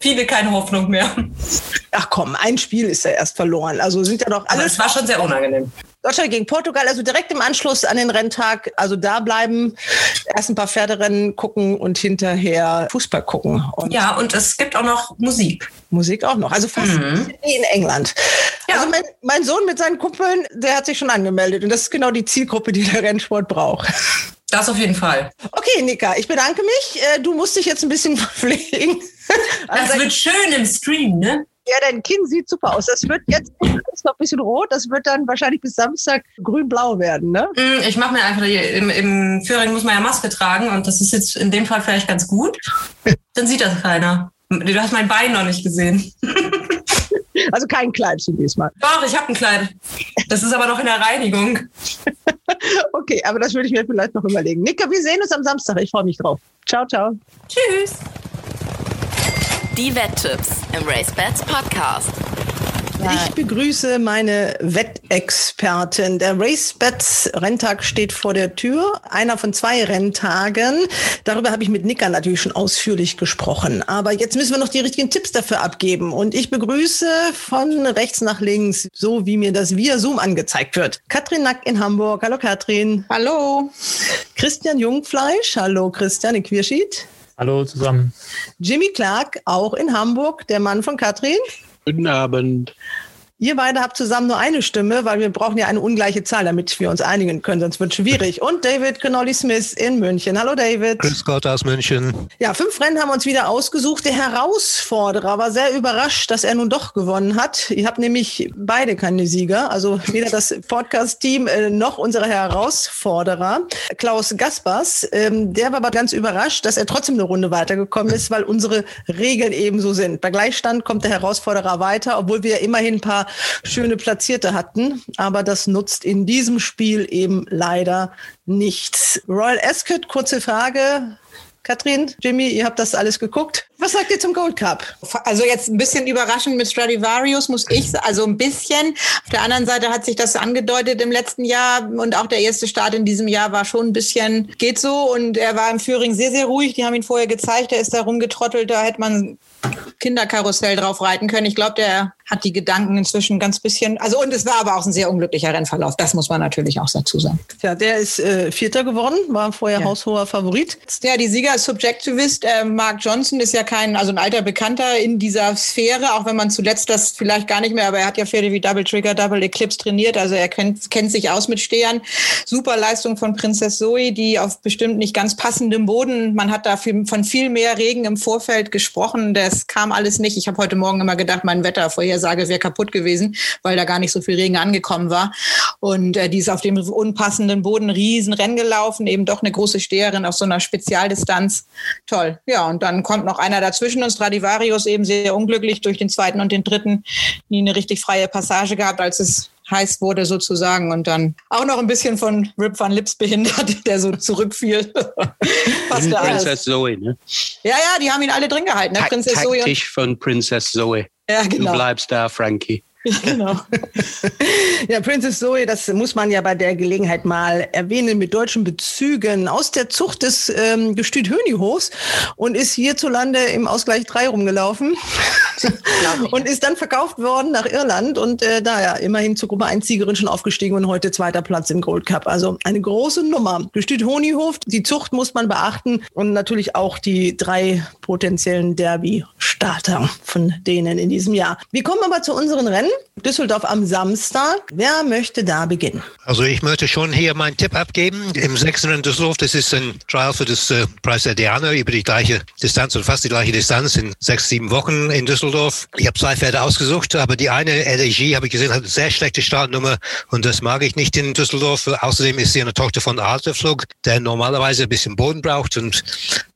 viele keine Hoffnung mehr. Ach komm, ein Spiel ist ja erst verloren. Fall. Also sind ja doch alles. es war schon sehr unangenehm. Deutschland gegen Portugal, also direkt im Anschluss an den Renntag, also da bleiben, erst ein paar Pferderennen gucken und hinterher Fußball gucken. Und ja, und es gibt auch noch Musik. Musik auch noch, also fast mhm. wie in England. Ja. Also mein, mein Sohn mit seinen Kumpeln, der hat sich schon angemeldet und das ist genau die Zielgruppe, die der Rennsport braucht. Das auf jeden Fall. Okay, Nika, ich bedanke mich. Äh, du musst dich jetzt ein bisschen verpflegen. Das also, wird schön im Stream, ne? Ja, dein Kinn sieht super aus. Das wird jetzt ist noch ein bisschen rot. Das wird dann wahrscheinlich bis Samstag grün-blau werden, ne? Mm, ich mache mir einfach, im, im Führing muss man ja Maske tragen und das ist jetzt in dem Fall vielleicht ganz gut. Dann sieht das keiner. Du hast mein Bein noch nicht gesehen. Also kein Kleid diesmal. Doch, ich habe ein Kleid. Das ist aber noch in der Reinigung. okay, aber das würde ich mir vielleicht noch überlegen. Nika, wir sehen uns am Samstag. Ich freue mich drauf. Ciao, ciao. Tschüss. Die Wetttipps im RaceBets Podcast. Ich begrüße meine Wettexpertin. Der RaceBets Renntag steht vor der Tür. Einer von zwei Renntagen. Darüber habe ich mit Nicker natürlich schon ausführlich gesprochen. Aber jetzt müssen wir noch die richtigen Tipps dafür abgeben. Und ich begrüße von rechts nach links, so wie mir das via Zoom angezeigt wird. Katrin Nack in Hamburg. Hallo Katrin. Hallo. Christian Jungfleisch. Hallo Christian in Quierschied. Hallo zusammen. Jimmy Clark, auch in Hamburg, der Mann von Katrin. Guten Abend. Ihr beide habt zusammen nur eine Stimme, weil wir brauchen ja eine ungleiche Zahl, damit wir uns einigen können, sonst wird es schwierig. Und David Connolly Smith in München. Hallo David. Grüß Gott aus München. Ja, fünf Rennen haben wir uns wieder ausgesucht. Der Herausforderer war sehr überrascht, dass er nun doch gewonnen hat. Ihr habt nämlich beide keine Sieger, also weder das Podcast-Team äh, noch unsere Herausforderer. Klaus Gaspers, ähm, der war aber ganz überrascht, dass er trotzdem eine Runde weitergekommen ist, weil unsere Regeln eben so sind. Bei Gleichstand kommt der Herausforderer weiter, obwohl wir immerhin ein schöne Platzierte hatten. Aber das nutzt in diesem Spiel eben leider nichts. Royal Ascot, kurze Frage. Katrin, Jimmy, ihr habt das alles geguckt. Was sagt ihr zum Gold Cup? Also jetzt ein bisschen überraschend mit Stradivarius, muss ich. Also ein bisschen. Auf der anderen Seite hat sich das angedeutet im letzten Jahr und auch der erste Start in diesem Jahr war schon ein bisschen, geht so. Und er war im Führing sehr, sehr ruhig. Die haben ihn vorher gezeigt. Er ist da rumgetrottelt. Da hätte man Kinderkarussell drauf reiten können. Ich glaube, der hat die Gedanken inzwischen ganz bisschen. Also und es war aber auch ein sehr unglücklicher Rennverlauf. Das muss man natürlich auch dazu sagen. Ja, der ist äh, Vierter geworden, war vorher ja. haushoher Favorit. Ja, die Sieger ist Subjectivist. Äh, Mark Johnson ist ja kein, also ein alter Bekannter in dieser Sphäre, auch wenn man zuletzt das vielleicht gar nicht mehr, aber er hat ja Pferde wie Double Trigger, Double Eclipse trainiert. Also er kennt, kennt sich aus mit Stehern. Super Leistung von Prinzess Zoe, die auf bestimmt nicht ganz passendem Boden. Man hat da von viel mehr Regen im Vorfeld gesprochen. Das kam alles nicht. Ich habe heute Morgen immer gedacht, mein Wetter Vorhersage wäre kaputt gewesen, weil da gar nicht so viel Regen angekommen war. Und äh, die ist auf dem unpassenden Boden riesen Rennen gelaufen, eben doch eine große Steherin auf so einer Spezialdistanz. Toll. Ja, und dann kommt noch einer dazwischen und Stradivarius eben sehr unglücklich durch den zweiten und den dritten nie eine richtig freie Passage gehabt, als es heiß wurde sozusagen und dann auch noch ein bisschen von Rip van Lips behindert, der so zurückfiel. Passt Princess Zoe, ne? Ja, ja, die haben ihn alle drin gehalten. Ne? Prinzess Zoe. von Princess Zoe. Ja, genau. Du bleibst da, Frankie. genau. ja, Princess Zoe, das muss man ja bei der Gelegenheit mal erwähnen, mit deutschen Bezügen aus der Zucht des ähm, Gestüt Hönihofs und ist hierzulande im Ausgleich 3 rumgelaufen und ist dann verkauft worden nach Irland und äh, da ja immerhin zur Gruppe 1 Siegerin schon aufgestiegen und heute zweiter Platz im Gold Cup. Also eine große Nummer. Gestüt Honighof, die Zucht muss man beachten und natürlich auch die drei potenziellen Derby-Starter von denen in diesem Jahr. Wir kommen aber zu unseren Rennen. Düsseldorf am Samstag. Wer möchte da beginnen? Also ich möchte schon hier meinen Tipp abgeben. Im sechsten in Düsseldorf, das ist ein Trial für das äh, Preis der Diana über die gleiche Distanz oder fast die gleiche Distanz in sechs, sieben Wochen in Düsseldorf. Ich habe zwei Pferde ausgesucht, aber die eine, LAG, habe ich gesehen, hat eine sehr schlechte Startnummer und das mag ich nicht in Düsseldorf. Außerdem ist sie eine Tochter von Alterflug, der normalerweise ein bisschen Boden braucht und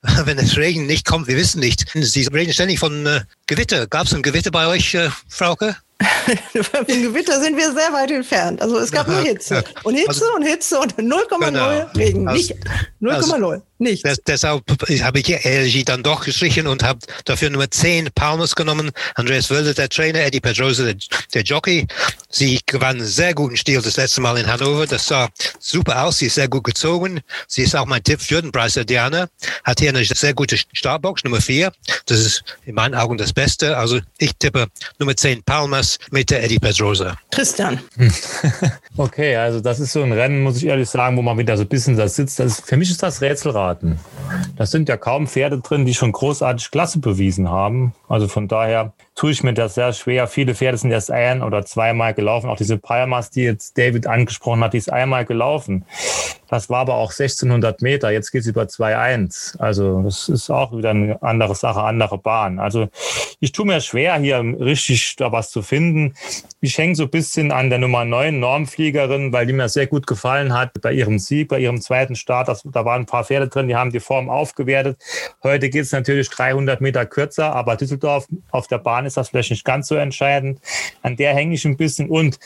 wenn das Regen nicht kommt, wir wissen nicht. Sie reden ständig von äh, Gewitter. Gab es ein Gewitter bei euch, äh, Frauke? Vom Gewitter sind wir sehr weit entfernt. Also es gab nur Hitze. Und Hitze also, und Hitze und 0,0 genau. Regen. Also, nicht 0,0. Also, nicht. Das, deshalb habe ich LG dann doch gestrichen und habe dafür Nummer 10 Palmas genommen. Andreas Wölder, der Trainer, Eddie Pedrosa, der, der, Jockey. Sie gewann sehr guten Stil das letzte Mal in Hannover. Das sah super aus. Sie ist sehr gut gezogen. Sie ist auch mein Tipp für den Preis der Diana. Hat hier eine sehr gute Startbox, Nummer 4. Das ist in meinen Augen das Beste. Also ich tippe Nummer 10 Palmas mit der Eddie Pedrosa. Christian. okay, also das ist so ein Rennen, muss ich ehrlich sagen, wo man wieder so ein bisschen da sitzt. Das ist, für mich ist das Rätselrad. Daten. Das sind ja kaum Pferde drin, die schon großartig Klasse bewiesen haben. Also von daher tue ich mir das sehr schwer. Viele Pferde sind erst ein oder zweimal gelaufen. Auch diese Palmas, die jetzt David angesprochen hat, die ist einmal gelaufen. Das war aber auch 1600 Meter. Jetzt geht es über 2,1. Also das ist auch wieder eine andere Sache, andere Bahn. Also ich tue mir schwer, hier richtig da was zu finden. Ich hänge so ein bisschen an der Nummer 9 Normfliegerin, weil die mir sehr gut gefallen hat bei ihrem Sieg, bei ihrem zweiten Start. Das, da waren ein paar Pferde drin, die haben die Form aufgewertet. Heute geht es natürlich 300 Meter kürzer, aber Düsseldorf auf der Bahn ist das vielleicht nicht ganz so entscheidend. An der hänge ich ein bisschen und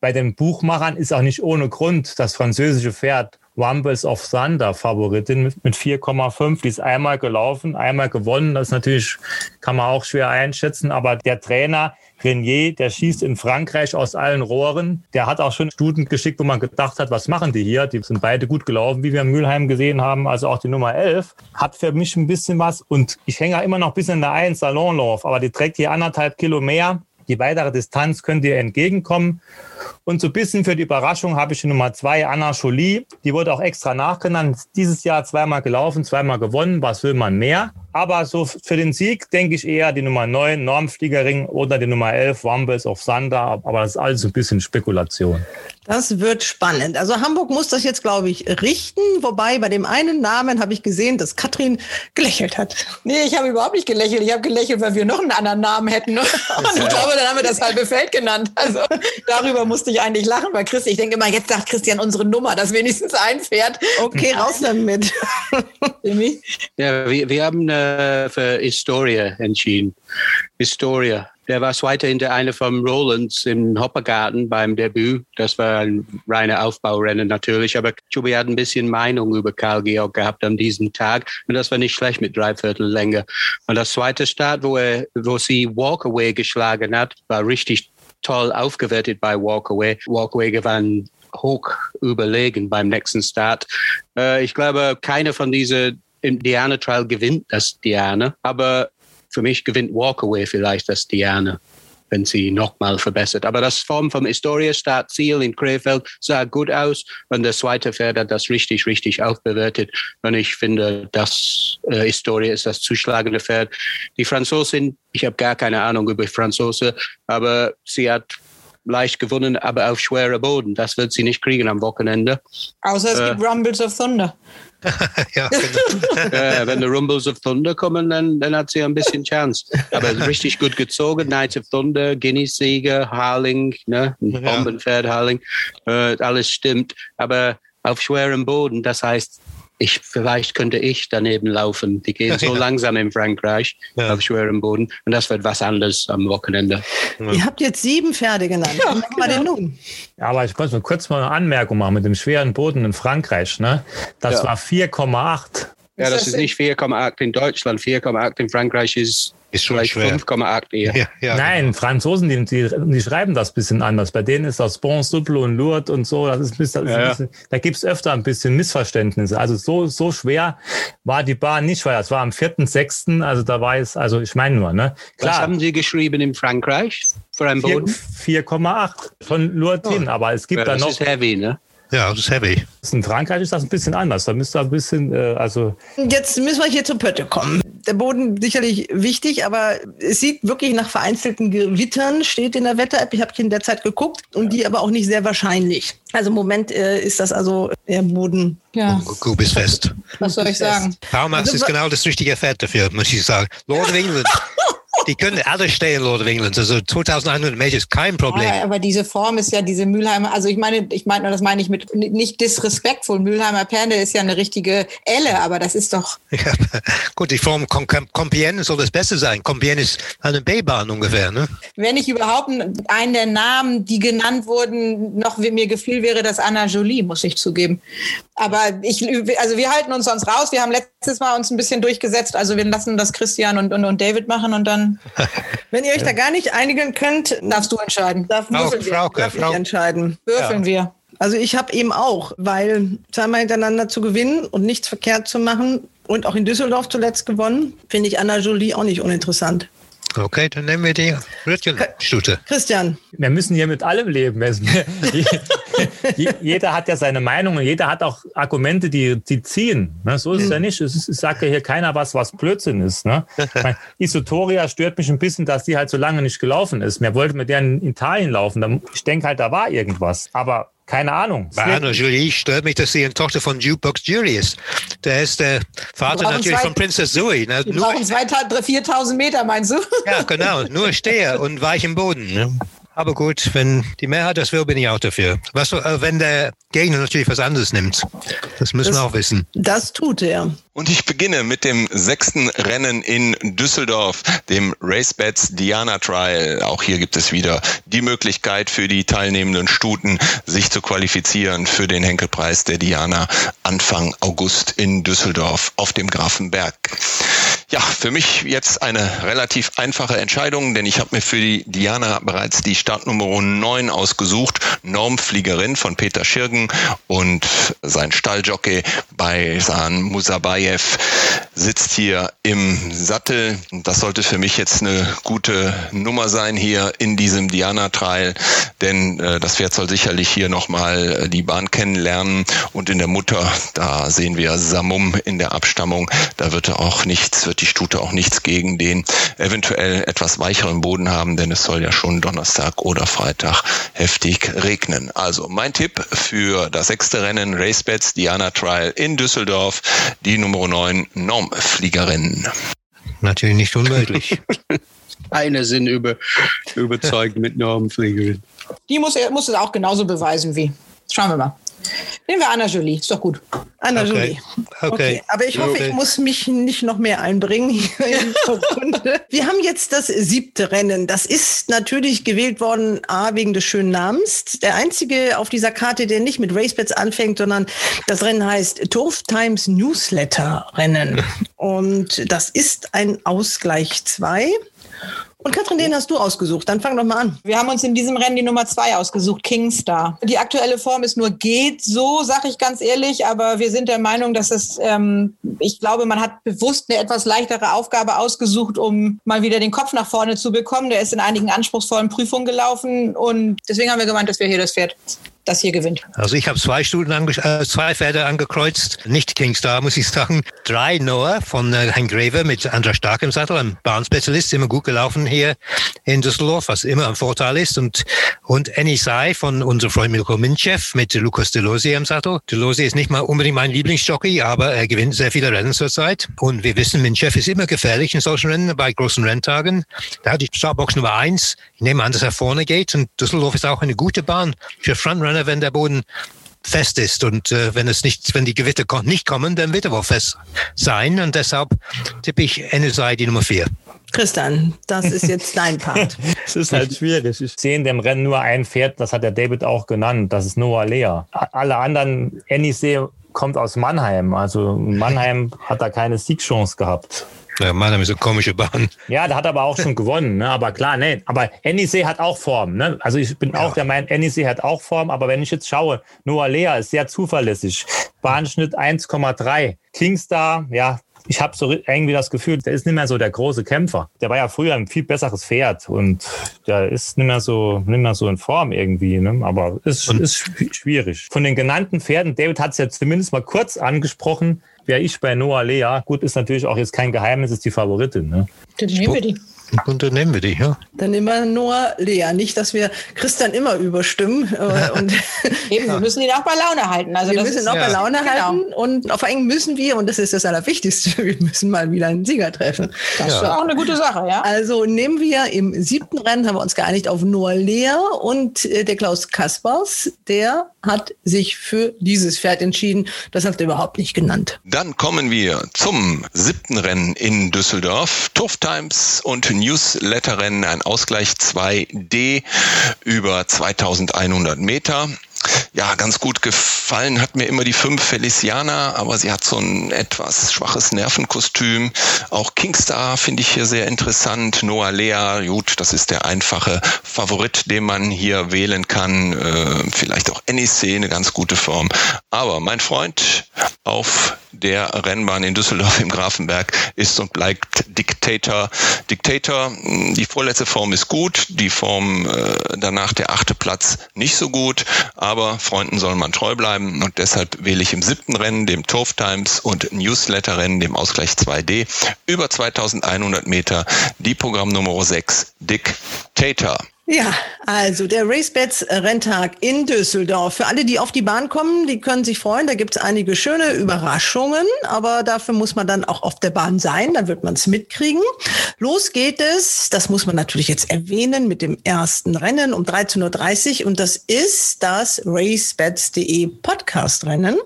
bei den Buchmachern ist auch nicht ohne Grund das französische Pferd Wumbles of Thunder Favoritin mit, mit 4,5. Die ist einmal gelaufen, einmal gewonnen. Das ist natürlich, kann man auch schwer einschätzen. Aber der Trainer Renier, der schießt in Frankreich aus allen Rohren. Der hat auch schon Stuten geschickt, wo man gedacht hat, was machen die hier? Die sind beide gut gelaufen, wie wir in Mülheim gesehen haben. Also auch die Nummer 11 hat für mich ein bisschen was. Und ich hänge immer noch ein bisschen in der 1 Salonlauf, aber die trägt hier anderthalb Kilo mehr. Die weitere Distanz könnt ihr entgegenkommen. Und so ein bisschen für die Überraschung habe ich die Nummer zwei, Anna Jolie. Die wurde auch extra nachgenannt. Dieses Jahr zweimal gelaufen, zweimal gewonnen. Was will man mehr? Aber so für den Sieg denke ich eher die Nummer neun, Normfliegering oder die Nummer elf, Wambels auf Sander. Aber das ist alles ein bisschen Spekulation. Das wird spannend. Also Hamburg muss das jetzt, glaube ich, richten. Wobei bei dem einen Namen habe ich gesehen, dass Katrin gelächelt hat. Nee, ich habe überhaupt nicht gelächelt. Ich habe gelächelt, weil wir noch einen anderen Namen hätten. Und ich glaube, dann haben wir das halbe Feld genannt. Also darüber musste ich eigentlich lachen bei Christian. Ich denke immer, jetzt sagt Christian unsere Nummer, dass wenigstens ein Pferd. Okay, raus damit. ja, wir, wir haben äh, für Historia entschieden. Historia. Der war Zweiter hinter einer von Rolands im Hoppergarten beim Debüt. Das war ein reiner Aufbaurennen natürlich. Aber Chubi hat ein bisschen Meinung über Karl Georg gehabt an diesem Tag. Und das war nicht schlecht mit dreiviertel Länge. Und das zweite Start, wo er, wo sie Walkaway geschlagen hat, war richtig toll aufgewertet bei Walkaway. Walkaway gewann hoch überlegen beim nächsten Start. Äh, ich glaube, keiner von diesen im Diana Trial gewinnt das Diana, aber für mich gewinnt Walkaway vielleicht das Diana, wenn sie nochmal verbessert. Aber das Form vom Historia Startziel in Krefeld sah gut aus und der zweite Pferd hat das richtig, richtig aufbewertet. Und ich finde, das äh, Historia ist das zuschlagende Pferd. Die Franzosin, ich habe gar keine Ahnung über Franzose, aber sie hat leicht gewonnen, aber auf schwerer Boden. Das wird sie nicht kriegen am Wochenende. Außer es äh, gibt Rumbles of Thunder. ja, genau. äh, wenn die Rumbles of Thunder kommen, dann, dann hat sie ein bisschen Chance. Aber richtig gut gezogen. Knights of Thunder, Guinness-Sieger, Harling, ne? Bombenpferd Harling. Äh, alles stimmt. Aber auf schwerem Boden, das heißt, ich, vielleicht könnte ich daneben laufen. Die gehen so ja. langsam in Frankreich ja. auf schwerem Boden. Und das wird was anderes am Wochenende. Ja. Ihr habt jetzt sieben Pferde genannt. Ja, genau. den nun? Ja, aber ich muss mal kurz mal eine Anmerkung machen mit dem schweren Boden in Frankreich. Ne? Das war 4,8. Ja, das ist nicht 4,8 in Deutschland. 4,8 in Frankreich ist ist schon Vielleicht 5,8 eher. Ja, ja, Nein, genau. Franzosen, die, die, die, schreiben das ein bisschen anders. Bei denen ist das Bon, Souple und Lourdes und so. Das ist, ist ja, bisschen, da gibt's öfter ein bisschen Missverständnisse. Also so, so schwer war die Bahn nicht, weil das war am 4.6., also da war es, also ich meine nur, ne? Klar. Was haben Sie geschrieben in Frankreich für einen Boden? 4,8 von Lourdes hin, aber es gibt ja, da noch. Das ist heavy, ne? Ja, das ist heavy. In Frankreich ist das ein bisschen anders. Da müsste ein bisschen, äh, also. Jetzt müssen wir hier zur Pötte kommen. Der Boden sicherlich wichtig, aber es sieht wirklich nach vereinzelten Gewittern, steht in der Wetter-App. Ich habe in der Zeit geguckt und die aber auch nicht sehr wahrscheinlich. Also im Moment äh, ist das also der Boden. Ja. Gut bis fest. Was soll ich sagen? Paumax also, ist genau das richtige Pferd dafür, muss ich sagen. Lord of England. die können alle stehen, Lord of England. Also 2100 Meter ist kein Problem. Ja, aber diese Form ist ja diese Mülheimer, also ich meine, ich meine, das meine ich mit nicht disrespektvoll. Mülheimer Perne ist ja eine richtige Elle, aber das ist doch. Ja, gut, die Form Compiègne soll das Beste sein. Compiègne ist eine B-Bahn ungefähr, ne? Wenn ich überhaupt einen der Namen, die genannt wurden, noch mir gefiel, wäre das Anna Jolie, muss ich zugeben. Aber ich, also wir halten uns sonst raus. Wir haben letztes Mal uns ein bisschen durchgesetzt. Also wir lassen das Christian und, und, und David machen und dann wenn ihr euch da gar nicht einigen könnt, darfst du entscheiden. Darf, Frau, wir, Frauke, darf Frau. ich entscheiden. Würfeln ja. wir. Also ich habe eben auch, weil zweimal hintereinander zu gewinnen und nichts verkehrt zu machen und auch in Düsseldorf zuletzt gewonnen, finde ich Anna Jolie auch nicht uninteressant. Okay, dann nehmen wir die Röttchenstute. Christian. Wir müssen hier mit allem leben. jeder hat ja seine Meinung und jeder hat auch Argumente, die, die ziehen. Ne? So ist es ja nicht. Es, sagt ja hier keiner was, was Blödsinn ist. Ne? Isotoria stört mich ein bisschen, dass die halt so lange nicht gelaufen ist. Mir wollte mit der in Italien laufen. Ich denke halt, da war irgendwas. Aber keine Ahnung. Bei Anna Julie stört mich, dass sie eine Tochter von Jukebox Jury ist. Der ist der Vater natürlich zwei, von Princess Zoe. Ne? Wir brauchen 4.000 Meter, meinst du? Ja, genau. Nur Steher und weichen Boden. Ne? Aber gut, wenn die Mehrheit das will, bin ich auch dafür. Was, äh, wenn der Gegner natürlich was anderes nimmt. Das müssen das, wir auch wissen. Das tut er. Und ich beginne mit dem sechsten Rennen in Düsseldorf, dem RaceBets Diana Trial. Auch hier gibt es wieder die Möglichkeit für die teilnehmenden Stuten, sich zu qualifizieren für den Henkelpreis der Diana Anfang August in Düsseldorf auf dem Grafenberg. Ja, für mich jetzt eine relativ einfache Entscheidung, denn ich habe mir für die Diana bereits die Startnummer 9 ausgesucht. Normfliegerin von Peter Schirgen und sein Stalljockey bei San Musabayev sitzt hier im Sattel. Das sollte für mich jetzt eine gute Nummer sein hier in diesem Diana Trail, denn äh, das Pferd soll sicherlich hier nochmal äh, die Bahn kennenlernen und in der Mutter, da sehen wir Samum in der Abstammung, da wird er auch nichts, wird die Stute auch nichts gegen den eventuell etwas weicheren Boden haben, denn es soll ja schon Donnerstag oder Freitag heftig regnen. Also mein Tipp für das sechste Rennen Racebets Diana Trial in Düsseldorf, die Nummer 9 Normfliegerin. Natürlich nicht unmöglich. Eine sind über, überzeugt mit Normfliegerin. Die muss, muss es auch genauso beweisen wie. Schauen wir mal. Nehmen wir Anna Jolie, ist doch gut. Anna Okay. Jolie. Okay. Aber ich hoffe, Okay. ich muss mich nicht noch mehr einbringen hier in der Runde. Wir haben jetzt das siebte Rennen. Das ist natürlich gewählt worden, A, wegen des schönen Namens. Der einzige auf dieser Karte, der nicht mit Racebets anfängt, sondern das Rennen heißt Turf Times Newsletter Rennen. Und das ist ein Ausgleich 2. Und Katrin, den hast du ausgesucht. Dann fang doch mal an. Wir haben uns in diesem Rennen die Nummer zwei ausgesucht, Kingstar. Die aktuelle Form ist nur geht so, sag ich ganz ehrlich, aber wir sind der Meinung, dass es, ähm, ich glaube, man hat bewusst eine etwas leichtere Aufgabe ausgesucht, um mal wieder den Kopf nach vorne zu bekommen. Der ist in einigen anspruchsvollen Prüfungen gelaufen und deswegen haben wir gemeint, dass wir hier das Pferd, das hier gewinnt. Also ich habe zwei Studien ange äh, zwei Pferde angekreuzt, nicht Kingstar, muss ich sagen. Drei Noah von äh, Herrn Greve mit Andra Stark im Sattel, ein Bahnspezialist, immer gut gelaufen hier in Düsseldorf, was immer ein Vorteil ist. Und, und Enisai von unserem Freund Milko Minchev mit Lukas Delosi im Sattel. Delosi ist nicht mal unbedingt mein Lieblingsjockey, aber er gewinnt sehr viele Rennen zurzeit. Und wir wissen, Minchev ist immer gefährlich in solchen Rennen, bei großen Renntagen. Da hat die Startbox Nummer eins. Ich nehme an, dass er vorne geht. Und Düsseldorf ist auch eine gute Bahn für Frontrunner, wenn der Boden fest ist und äh, wenn es nicht, wenn die Gewitter ko- nicht kommen, dann wird er wohl fest sein und deshalb tippe ich NSI die Nummer vier. Christian, das ist jetzt dein Part. Es ist halt schwierig. Ich sehe in dem Rennen nur ein Pferd, das hat der David auch genannt, das ist Noah Lea. Alle anderen, Ennisee kommt aus Mannheim, also Mannheim hat da keine Siegchance gehabt. Ja, Mannheim ist eine komische Bahn. Ja, der hat aber auch schon gewonnen, ne? aber klar, nee, aber Ennisee hat auch Form. Ne? Also ich bin auch der Meinung, Ennisee hat auch Form, aber wenn ich jetzt schaue, Noah Lea ist sehr zuverlässig. Bahnschnitt 1,3. Kingstar, ja, ich habe so irgendwie das Gefühl, der ist nicht mehr so der große Kämpfer. Der war ja früher ein viel besseres Pferd und der ist nicht mehr so, nicht mehr so in Form irgendwie. Ne? Aber es ist, ist schw- schwierig. Von den genannten Pferden, David hat es jetzt zumindest mal kurz angesprochen, wäre ich bei Noah Lea. Gut, ist natürlich auch jetzt kein Geheimnis, ist die Favoritin. Ne? Dann nehmen wir die. Und dann nehmen wir die, ja. Dann nehmen wir Noah Lea. Nicht, dass wir Christian immer überstimmen. äh, Und Eben, wir müssen ihn auch bei Laune halten. Also wir das müssen ist, auch bei Laune Genau. halten. Und vor allem müssen wir, und das ist das Allerwichtigste, wir müssen mal wieder einen Sieger treffen. Das ist auch eine gute Sache, ja. Also nehmen wir im siebten Rennen, haben wir uns geeinigt auf Noah Lea und äh, der Klaus Kaspers, der hat sich für dieses Pferd entschieden. Das hat er überhaupt nicht genannt. Dann kommen wir zum siebten Rennen in Düsseldorf. Turf Times und Newsletter-Rennen, ein Ausgleich 2D über 2100 Meter. Ja, ganz gut gefallen hat mir immer die 5 Feliciana, aber sie hat so ein etwas schwaches Nervenkostüm. Auch Kingstar finde ich hier sehr interessant. Noah Lea, gut, das ist der einfache Favorit, den man hier wählen kann. Äh, vielleicht auch NEC, eine ganz gute Form. Aber mein Freund auf der Rennbahn in Düsseldorf im Grafenberg ist und bleibt Dictator. Dictator, mh, die vorletzte Form ist gut, die Form äh, danach der achte Platz nicht so gut, aber Freunden soll man treu bleiben und deshalb wähle ich im siebten Rennen, dem Turf Times und Newsletter Rennen, dem Ausgleich 2D, über 2100 Meter, die Programmnummer 6, Dictator. Ja, also der RaceBets Renntag in Düsseldorf. Für alle, die auf die Bahn kommen, die können sich freuen. Da gibt's einige schöne Überraschungen, aber dafür muss man dann auch auf der Bahn sein. Dann wird man es mitkriegen. Los geht es, das muss man natürlich jetzt erwähnen, mit dem ersten Rennen um 13.30 Uhr. Und das ist das racebets.de Podcast-Rennen.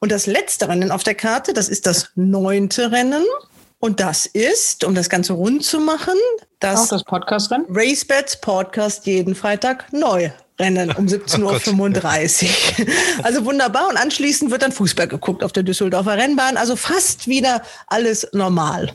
Und das letzte Rennen auf der Karte, das ist das neunte Rennen. Und das ist, um das Ganze rund zu machen, das, Auch das Podcast-Rennen. RaceBets Podcast jeden Freitag neu. Rennen um 17.35 Uhr. Also wunderbar. Und anschließend wird dann Fußball geguckt auf der Düsseldorfer Rennbahn. Also fast wieder alles normal.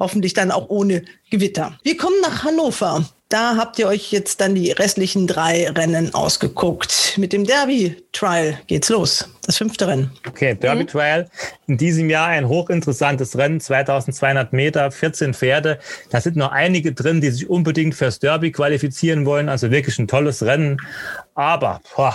hoffentlich dann auch ohne Gewitter. Wir kommen nach Hannover. Da habt ihr euch jetzt dann die restlichen drei Rennen ausgeguckt. Mit dem Derby Trial geht's los. Das fünfte Rennen. Okay, Derby Trial. In diesem Jahr ein hochinteressantes Rennen, 2200 Meter, 14 Pferde. Da sind noch einige drin, die sich unbedingt fürs Derby qualifizieren wollen. Also wirklich ein tolles Rennen. Aber boah,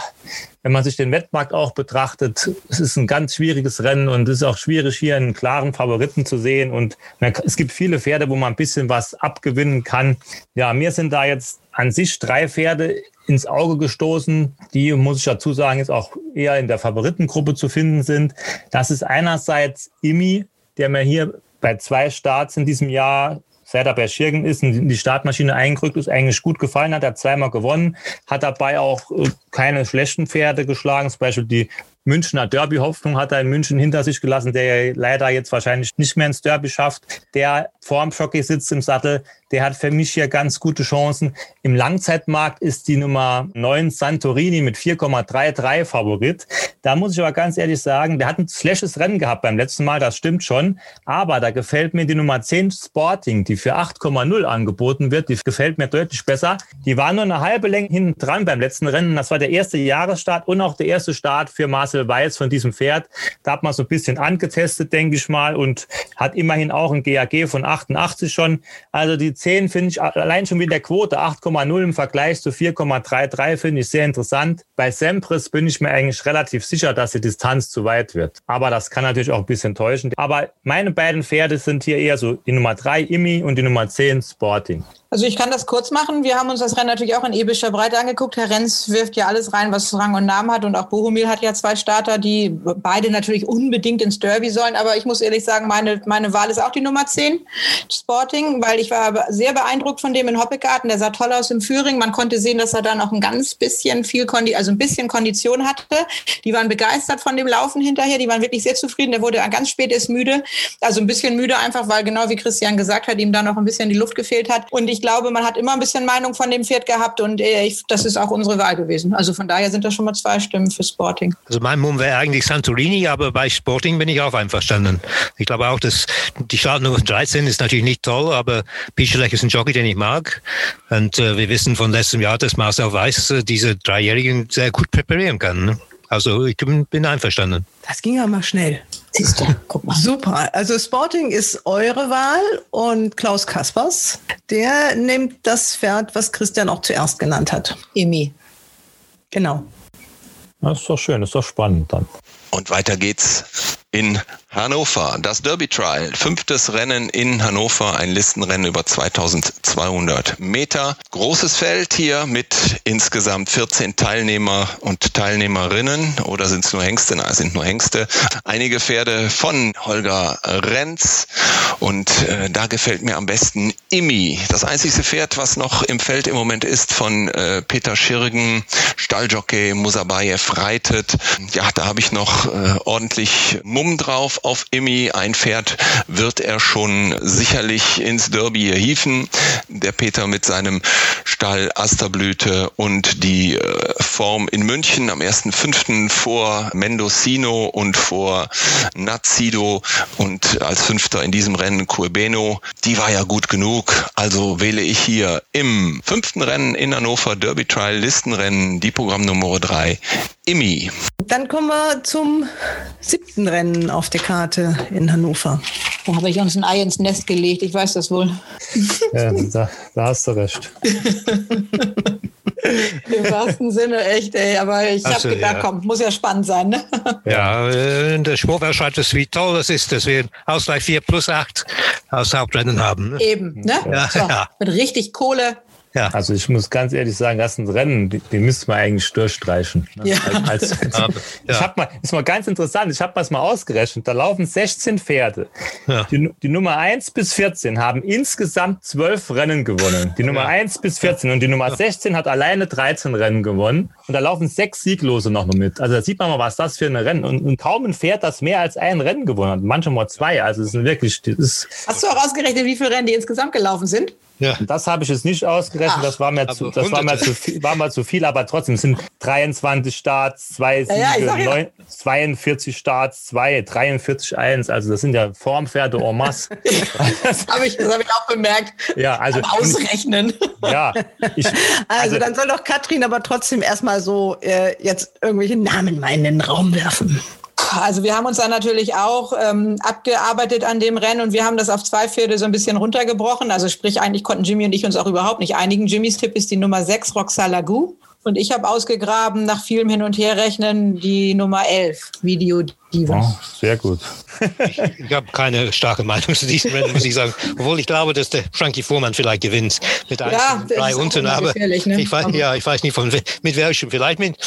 wenn man sich den Wettmarkt auch betrachtet, es ist ein ganz schwieriges Rennen und es ist auch schwierig, hier einen klaren Favoriten zu sehen. Und es gibt viele Pferde, wo man ein bisschen was abgewinnen kann. Ja, mir sind da jetzt an sich drei Pferde ins Auge gestoßen, die, muss ich dazu sagen, jetzt auch eher in der Favoritengruppe zu finden sind. Das ist einerseits Imi, der mir hier bei zwei Starts in diesem Jahr seit er bei Schirgen ist in die Startmaschine eingerückt ist, eigentlich gut gefallen hat. Er hat zweimal gewonnen, hat dabei auch äh, keine schlechten Pferde geschlagen. Zum Beispiel die Münchner Derby-Hoffnung hat er in München hinter sich gelassen, der leider jetzt wahrscheinlich nicht mehr ins Derby schafft. Der vorm Jockey sitzt im Sattel, der hat für mich hier ganz gute Chancen. Im Langzeitmarkt ist die Nummer 9 Santorini mit 4,33 Favorit. Da muss ich aber ganz ehrlich sagen, der hat ein slashes Rennen gehabt beim letzten Mal, das stimmt schon. Aber da gefällt mir die Nummer 10 Sporting, die für 8,0 angeboten wird. Die gefällt mir deutlich besser. Die war nur eine halbe Länge hinten dran beim letzten Rennen. Das war der erste Jahresstart und auch der erste Start für Marcel Weiß von diesem Pferd. Da hat man so ein bisschen angetestet, denke ich mal, und hat immerhin auch ein GAG von 88 schon. Also die 10 finde ich allein schon wie der Quote 8,0 im Vergleich zu 4,33 finde ich sehr interessant. Bei Sempris bin ich mir eigentlich relativ sicher, dass die Distanz zu weit wird. Aber das kann natürlich auch ein bisschen täuschen. Aber meine beiden Pferde sind hier eher so die Nummer 3 Imi und die Nummer 10 Sporting. Also ich kann das kurz machen. Wir haben uns das Rennen natürlich auch in epischer Breite angeguckt. Herr Renz wirft ja alles rein, was Rang und Namen hat. Und auch Bohumil hat ja zwei Starter, die beide natürlich unbedingt ins Derby sollen. Aber ich muss ehrlich sagen, meine, meine Wahl ist auch die Nummer 10, Sporting, weil ich war sehr beeindruckt von dem in Hoppegarten. Der sah toll aus im Führing. Man konnte sehen, dass er da noch ein ganz bisschen viel, Kondi also ein bisschen Kondition hatte. Die waren begeistert von dem Laufen hinterher. Die waren wirklich sehr zufrieden. Der wurde ganz spät ist müde. Also ein bisschen müde einfach, weil genau wie Christian gesagt hat, ihm da noch ein bisschen die Luft gefehlt hat. Und ich glaube, man hat immer ein bisschen Meinung von dem Pferd gehabt und äh, ich, das ist auch unsere Wahl gewesen. Also von daher sind das schon mal zwei Stimmen für Sporting. Also mein Mumm wäre eigentlich Santorini, aber bei Sporting bin ich auch einverstanden. Ich glaube auch, dass die Startnummer 13 ist natürlich nicht toll, aber Pischelech ist ein Jockey, den ich mag. Und äh, wir wissen von letztem Jahr, dass Marcel Weiß äh, diese Dreijährigen sehr gut präparieren kann. Ne? Also ich bin einverstanden. Das ging ja mal schnell. Siehst du, guck mal. Super. Also Sporting ist eure Wahl und Klaus Kaspers, der nimmt das Pferd, was Christian auch zuerst genannt hat. Emi. Genau. Das ist doch schön, das ist doch spannend dann. Und weiter geht's in Hannover. Das Derby Trial, fünftes Rennen in Hannover, ein Listenrennen über 2200 Meter. Großes Feld hier mit insgesamt 14 Teilnehmer und Teilnehmerinnen. Oder sind es nur Hengste? Nein, sind nur Hengste. Einige Pferde von Holger Renz. Und äh, da gefällt mir am besten Imi. Das einzige Pferd, was noch im Feld im Moment ist, von äh, Peter Schirgen, Stalljockey Musabayev reitet. Ja, da habe ich noch äh, ordentlich Mumm drauf auf Immi. Ein Pferd wird er schon sicherlich ins Derby hieven. Der Peter mit seinem Stall Asterblüte und die äh, Form in München am 1.5. vor Mendocino und vor Nazido und als Fünfter in diesem Rennen Curbeno. Die war ja gut genug. Also wähle ich hier im fünften Rennen in Hannover Derby Trial Listenrennen die Programmnummer 3 Immi. Dann kommen wir zum siebten Rennen auf der Karte in Hannover. Da habe ich uns ein Ei ins Nest gelegt, ich weiß das wohl. Ja, da, da hast du recht. Im wahrsten Sinne echt, ey. Aber ich habe gedacht, ja. komm, muss ja spannend sein, ne? Ja, äh, der Sportler schreibt es, wie toll es ist, dass wir Ausgleich 4 plus 8 aus Hauptrennen haben. Ne? Eben, ne? Ja, so, ja. Mit richtig Kohle ja. Also ich muss ganz ehrlich sagen, das ist ein Rennen, den müsste man eigentlich durchstreichen. Ne? Ja. Als, als, ja. Ich habe mal, ist mal ganz interessant, ich habe das mal ausgerechnet, da laufen 16 Pferde. Ja. Die, die, Nummer 1 bis 14 haben insgesamt 12 Rennen gewonnen. Die Nummer ja. 1 bis 14 und die Nummer 16 hat alleine 13 Rennen gewonnen. Und da laufen sechs Sieglose noch mit. Also da sieht man mal, was das für ein Rennen. Und, und kaum ein Pferd, das mehr als ein Rennen gewonnen hat. Manchmal zwei. Also es sind wirklich. Das ist Hast du auch ausgerechnet, wie viele Rennen die insgesamt gelaufen sind? Ja. Das habe ich jetzt nicht ausgerechnet, das war mir, zu, das war mir, zu, viel, war mir zu viel, aber trotzdem sind 23 Starts, 2 Siege, ja, ja, 42 Starts, 2, 43, 1. Also das sind ja Formpferde en masse. das habe ich, hab ich auch bemerkt. Ja, also. Ausrechnen. Ja. Ich, also, also, dann soll doch Katrin aber trotzdem erstmal so äh, jetzt irgendwelche Namen mal in den Raum werfen. Also wir haben uns dann natürlich auch ähm, abgearbeitet an dem Rennen und wir haben das auf zwei Pferde so ein bisschen runtergebrochen. Also sprich, eigentlich konnten Jimmy und ich uns auch überhaupt nicht einigen. Jimmys Tipp ist die Nummer 6, Roxalagu. Und ich habe ausgegraben, nach vielem Hin- und Herrechnen, die Nummer 11, Video Diva. Oh, sehr gut. ich, ich habe keine starke Meinung zu diesem Rennen, muss ich sagen. Obwohl ich glaube, dass der Frankie Fuhrmann vielleicht gewinnt mit ja, drei unten. Aber ne? ich, weiß, ja, ich weiß nicht, von, mit welchem. Vielleicht mit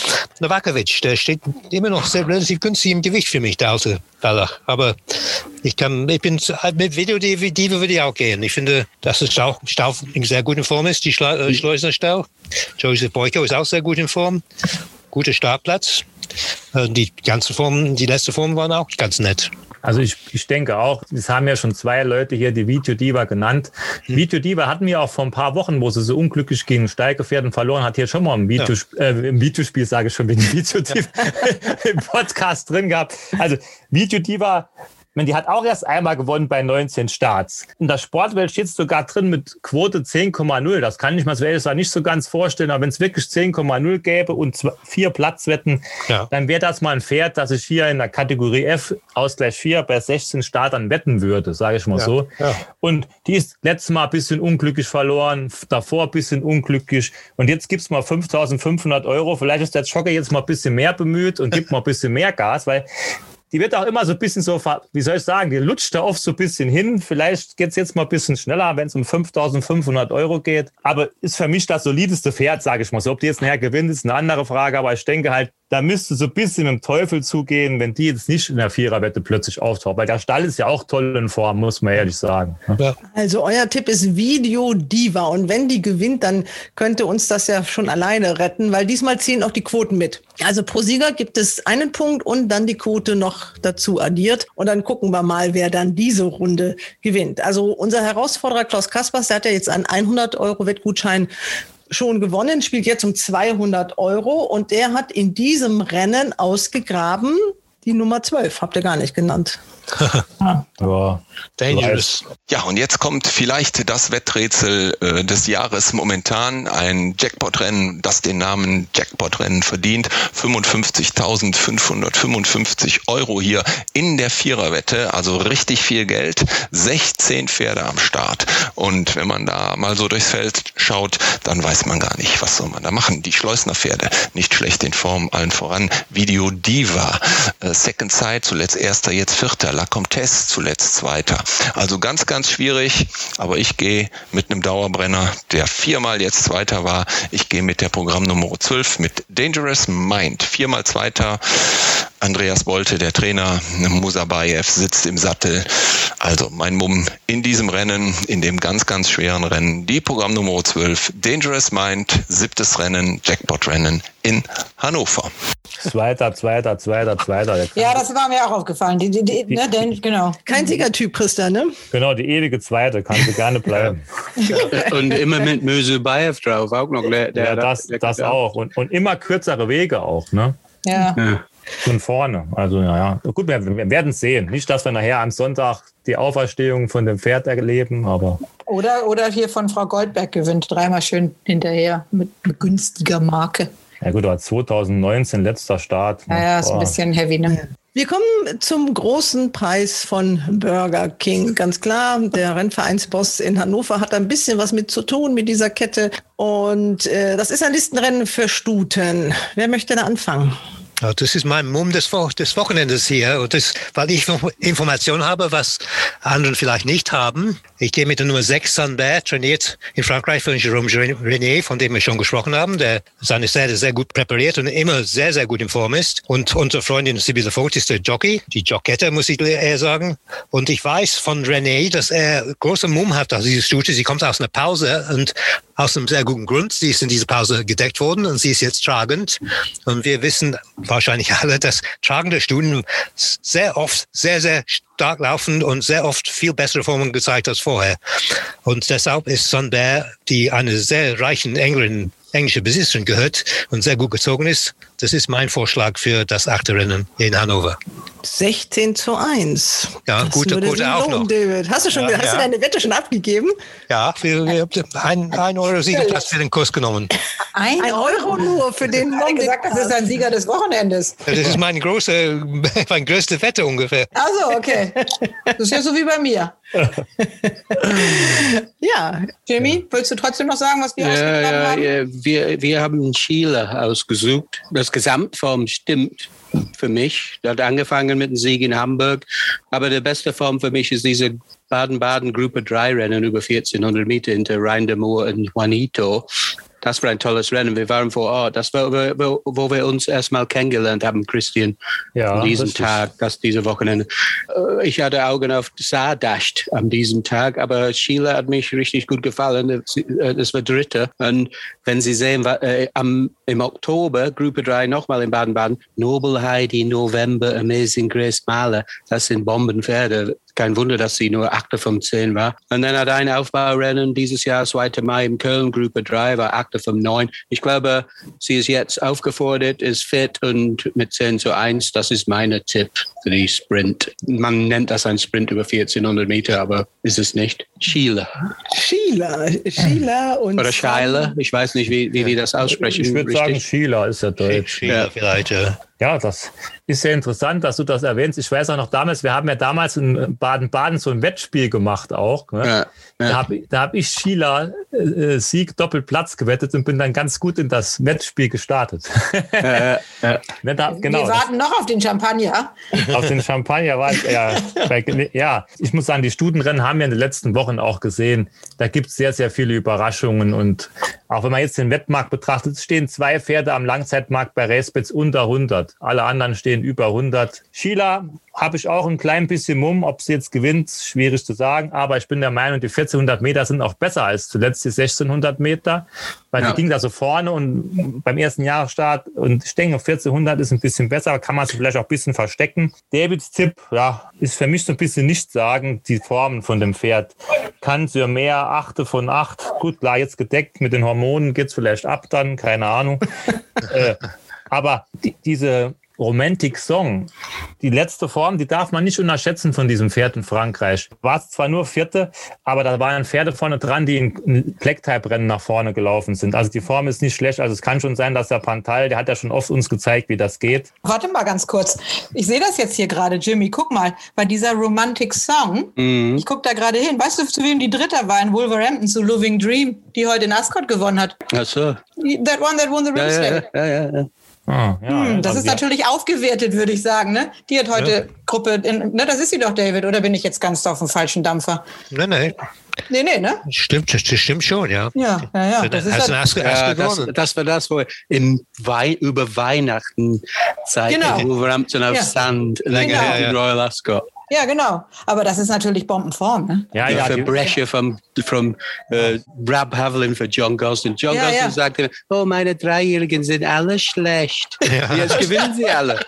Novakovic. Der steht immer noch sehr relativ günstig im Gewicht für mich, der alte Baller. Aber ich kann, ich bin mit Video Diva würde ich auch gehen. Ich finde, dass der Stau, Stau in sehr guter Form ist, die Schla äh, Schleusener Stau. Joseph Boyko ist auch sehr gut in Form. Guter Startplatz. Äh, die ganzen Formen, die letzte Form waren auch ganz nett. Also ich, ich denke auch, es haben ja schon zwei Leute hier die Video Diva genannt. Hm. Video Diva hatten wir auch vor ein paar Wochen, wo sie so unglücklich gegen Steigerpferden verloren hat, hier schon mal im, Video, ja. äh, im Videospiel, sage ich schon, wegen Video Diva ja. im Podcast drin gehabt. Also Video Diva meine, die hat auch erst einmal gewonnen bei 19 Starts. In der Sportwelt steht es sogar drin mit Quote 10,0. Das kann ich mir gesagt nicht so ganz vorstellen. Aber wenn es wirklich 10,0 gäbe und zwei, vier Platzwetten, ja. dann wäre das mal ein Pferd, das ich hier in der Kategorie F Ausgleich 4 bei 16 Startern wetten würde, sage ich mal ja. so. Ja. Und die ist letztes Mal ein bisschen unglücklich verloren, davor ein bisschen unglücklich. Und jetzt gibt es mal 5500 Euro. Vielleicht ist der Jockey jetzt mal ein bisschen mehr bemüht und gibt mal ein bisschen mehr Gas, weil die wird auch immer so ein bisschen so, wie soll ich sagen, die lutscht da oft so ein bisschen hin. Vielleicht geht es jetzt mal ein bisschen schneller, wenn es um 5500 Euro geht. Aber ist für mich das solideste Pferd, sage ich mal so. Ob die jetzt nachher gewinnt, ist eine andere Frage. Aber ich denke halt, da müsste so ein bisschen mit dem Teufel zugehen, wenn die jetzt nicht in der Viererwette plötzlich auftaucht. Weil der Stall ist ja auch toll in Form, muss man ehrlich sagen. Ja. Also euer Tipp ist Video Diva. Und wenn die gewinnt, dann könnte uns das ja schon alleine retten, weil diesmal ziehen auch die Quoten mit. Also pro Sieger gibt es einen Punkt und dann die Quote noch dazu addiert. Und dann gucken wir mal, wer dann diese Runde gewinnt. Also unser Herausforderer Klaus Kaspers, der hat ja jetzt einen 100 Euro Wettgutschein schon gewonnen, spielt jetzt um 200 Euro. Und der hat in diesem Rennen ausgegraben die Nummer 12, habt ihr gar nicht genannt. ah. ja. Dangerous. Ja, und jetzt kommt vielleicht das Wetträtsel äh, des Jahres momentan. Ein Jackpot-Rennen, das den Namen Jackpot-Rennen verdient. 55.555 Euro hier in der Viererwette. Also richtig viel Geld. 16 Pferde am Start. Und wenn man da mal so durchs Feld schaut, dann weiß man gar nicht, was soll man da machen. Die Schleusner Pferde, nicht schlecht in Form, allen voran. Video Diva, äh, Second Side, zuletzt erster, jetzt vierter. La Comtesse, zuletzt zweiter weiter. Also ganz, ganz schwierig, aber ich gehe mit einem Dauerbrenner, der viermal jetzt Zweiter war. Ich gehe mit der Programmnummer 12 mit Dangerous Mind. Viermal Zweiter. Andreas Bolte, der Trainer, Musabayev sitzt im Sattel. Also mein Mumm in diesem Rennen, in dem ganz, ganz schweren Rennen. Die Programmnummer 12, Dangerous Mind, siebtes Rennen, Jackpot-Rennen in Hannover. Zweiter, zweiter, zweiter, zweiter. Ja, das war mir auch aufgefallen. Die, die, die, ne, denn, genau. Kein Siegertyp, Christa, ne? Genau, die ewige Zweite, kann sie gerne bleiben. und immer mit Möse Bayev drauf, auch noch. Der, ja, das, der, das auch. Und, und immer kürzere Wege auch, ne? Ja. ja. Von vorne. Also, naja. Gut, wir, wir werden es sehen. Nicht, dass wir nachher am Sonntag die Auferstehung von dem Pferd erleben, aber. Oder, oder hier von Frau Goldberg gewinnt, dreimal schön hinterher mit günstiger Marke. Ja gut, aber 2019 letzter Start. Ja, ja, ist ein bisschen heavy, ne? Wir kommen zum großen Preis von Burger King. Ganz klar, der Rennvereinsboss in Hannover hat ein bisschen was mit zu tun mit dieser Kette. Und äh, das ist ein Listenrennen für Stuten. Wer möchte da anfangen? Ja, das ist mein Mumm des, Wo des Wochenendes hier. Und das, weil ich Informationen habe, was andere vielleicht nicht haben. Ich gehe mit der Nummer 6 Sunbear, trainiert in Frankreich von Jerome René, von dem wir schon gesprochen haben, der seine Pferde sehr gut präpariert und immer sehr, sehr gut in Form ist. Und unsere Freundin Sibylle Vogt ist der Jockey, die Jockette, muss ich eher sagen. Und ich weiß von René, dass er große Mumm hat, also diese Studie. Sie kommt aus einer Pause und aus einem sehr guten Grund. Sie ist in dieser Pause gedeckt worden und sie ist jetzt tragend. Und wir wissen wahrscheinlich alle, dass tragende Studien sehr oft sehr, sehr stark laufen und sehr oft viel bessere Formen gezeigt als vorher. Und deshalb ist Sunbear, die eine sehr reichen Englin englische Besitzerin gehört und sehr gut gezogen ist. Das ist mein Vorschlag für das achte Rennen in Hannover. 16 zu 1. Ja, Das gute Quote auch noch. David. Hast du schon, Ja, hast ja. du deine Wette schon abgegeben? Ja, wir, wir haben ein, ein Euro Siegerplatz für den Kurs genommen. Ein, Ein Euro nur für den Ich habe gesagt, das ist ein Sieger des Wochenendes. Das ist meine große, meine größte Wette ungefähr. Also, okay. Das ist ja so wie bei mir. Ja, Jimmy, willst du trotzdem noch sagen, was wir Ja, ausgegraben ja, haben? Wir, wir haben Chile ausgesucht. Das Gesamtform stimmt für mich. Das hat angefangen mit dem Sieg in Hamburg. Aber die beste Form für mich ist diese Baden-Baden Gruppe 3 Rennen über 1400 Meter hinter Rhein de Moor und Juanito. Das war ein tolles Rennen. Wir waren vor Ort. Das war, wo, wo wir uns erstmal kennengelernt haben, Christian, Ja, an diesem richtig. Tag, das diese Wochenende. Äh, Ich hatte Augen auf Saardacht an diesem Tag, aber Chile hat mich richtig gut gefallen. Sie- äh, Das war Dritte. Und wenn Sie sehen, äh, am, im Oktober, Gruppe 3 nochmal in Baden-Baden, Noble Heidi, November, Amazing Grace Mahler, das sind Bombenpferde. Kein Wunder, dass sie nur 8 von 10 war. Und dann hat ein Aufbaurennen dieses Jahr, 2. Mai in Köln, Gruppe 3, war 8 von 9. Ich glaube, sie ist jetzt aufgefordert, ist fit und mit 10 zu 1, das ist mein Tipp die Sprint. Man nennt das ein Sprint über 1400 Meter, aber ist es nicht. Chile Sheila. Sheila und oder Scheile, ich weiß nicht, wie, wie die das aussprechen. Ich würde sagen. Sheila ist ja deutsch. Chile vielleicht, ja. Ja, das ist sehr interessant, dass du das erwähnst. Ich weiß auch noch damals, wir haben ja damals in Baden-Baden so ein Wettspiel gemacht auch. Ne? Ja, Da ja. habe da hab ich Sheila äh, Sieg Doppelplatz gewettet und bin dann ganz gut in das Wettspiel gestartet. Äh, äh, Ne, da, genau, wir das- warten noch auf den Champagner. Aus den Champagner war ich, ja, bei, ja, ich muss sagen, die Studenrennen haben wir in den letzten Wochen auch gesehen. Da gibt es sehr, sehr viele Überraschungen. Und auch wenn man jetzt den Wettmarkt betrachtet, stehen zwei Pferde am Langzeitmarkt bei Racebets unter 100. Alle anderen stehen über 100. Sheila habe ich auch ein klein bisschen Mumm. Ob sie jetzt gewinnt, schwierig zu sagen. Aber ich bin der Meinung, die 1400 Meter sind auch besser als zuletzt die 1600 Meter. Weil Ja. die ging da so vorne und beim ersten Jahresstart. Und ich denke, 1400 ist ein bisschen besser. Kann man sich vielleicht auch ein bisschen verstecken. Davids Tipp, ja, ist für mich so ein bisschen nicht sagen, die Formen von dem Pferd. Kann für mehr, achte von acht. Gut, klar, jetzt gedeckt mit den Hormonen geht's vielleicht ab dann, keine Ahnung. äh, aber die, diese Romantic Song, die letzte Form, die darf man nicht unterschätzen von diesem Pferd in Frankreich. War es zwar nur vierte, aber da waren Pferde vorne dran, die in, Black-Type-Rennen nach vorne gelaufen sind. Also die Form ist nicht schlecht. Also es kann schon sein, dass der Pantal, der hat ja schon oft uns gezeigt, wie das geht. Warte mal ganz kurz. Ich sehe das jetzt hier gerade, Jimmy. Guck mal, bei dieser Romantic Song. Mhm. Ich gucke da gerade hin. Weißt du, zu wem die Dritter war in Wolverhampton, zu Living Dream, die heute in Ascot gewonnen hat? Ach so. That one that won the Ja, race. ja, ja, ja, ja. Ah, ja, Hm, das also ist natürlich aufgewertet, würde ich sagen. Ne? Die hat heute Gruppe, in, ne, das ist sie doch, David, oder bin ich jetzt ganz auf dem falschen Dampfer? Nein, nein, Nee, nee, ne? stimmt, das stimmt schon, ja. Ja, ja, ja. Das Das ist hast halt, erst, erst Ja, das, gewonnen. das war das, wo im Wei über Weihnachten Zeit Genau. in Wolverhampton auf Ja. Sand länger Genau. in Royal Ascot. Ja, genau. Aber das ist natürlich Bombenform. Ne? ja, Ja, ja, Brescia vom, vom äh, Brab Havelin für John Gosden. John Ja, Gosden ja. sagte, oh, meine Dreijährigen sind alle schlecht. Jetzt gewinnen sie alle.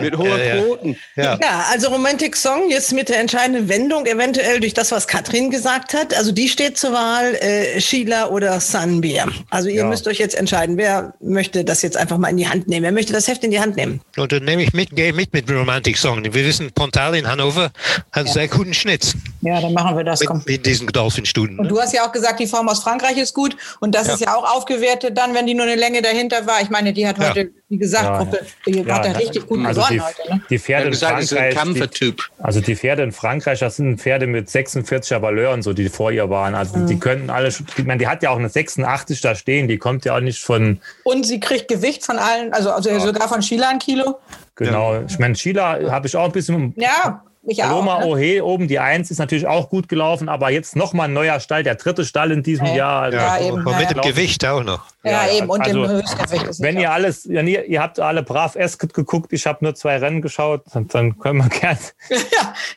Mit hohen Ja, ja. Quoten. Ja. Ja, also Romantic Song jetzt mit der entscheidenden Wendung, eventuell durch das, was Katrin gesagt hat. Also die steht zur Wahl, äh, Sheila oder Sunbeer. Also ihr Ja. müsst euch jetzt entscheiden, wer möchte das jetzt einfach mal in die Hand nehmen. Wer möchte das Heft in die Hand nehmen? Und dann nehme ich mit, gehe mit mit Romantic Song. Wir wissen, Pontal in Hannover hat einen sehr guten Schnitt Ja, dann machen wir das. Mit, mit diesen Dolphin-Studien. Und du hast ja auch gesagt, die Form aus Frankreich ist gut. Und das Ja. ist ja auch aufgewertet dann, wenn die nur eine Länge dahinter war. Ich meine, die hat Ja. heute, wie gesagt, Ja, Gruppe, die Ja, hat ja ja. richtig gut also die, gewonnen heute. Ne? die Er Pferde in gesagt, Frankreich, die. Also die Pferde in Frankreich, das sind Pferde mit 46er Valeur und so, die vor ihr waren. Also die können alle, ich meine, die hat ja auch eine 86 da stehen, die kommt ja auch nicht von, Und sie kriegt Gewicht von allen, also, also sogar von Sheila ein Kilo. genau. Ich meine, Sheila habe ich auch ein bisschen, Ja, ich auch. Paloma Ne? Ohe oben, die Eins ist natürlich auch gut gelaufen, aber jetzt nochmal ein neuer Stall, der dritte Stall in diesem Ja. Jahr. Also Ja, eben. Und mit dem. Gewicht auch noch. Ja, Ja, ja. eben. Und Also, dem Höchstgewicht ist Wenn ihr auch. alles, wenn ihr, ihr habt alle brav Esket geguckt, ich habe nur zwei Rennen geschaut, dann, können wir gern. Ja,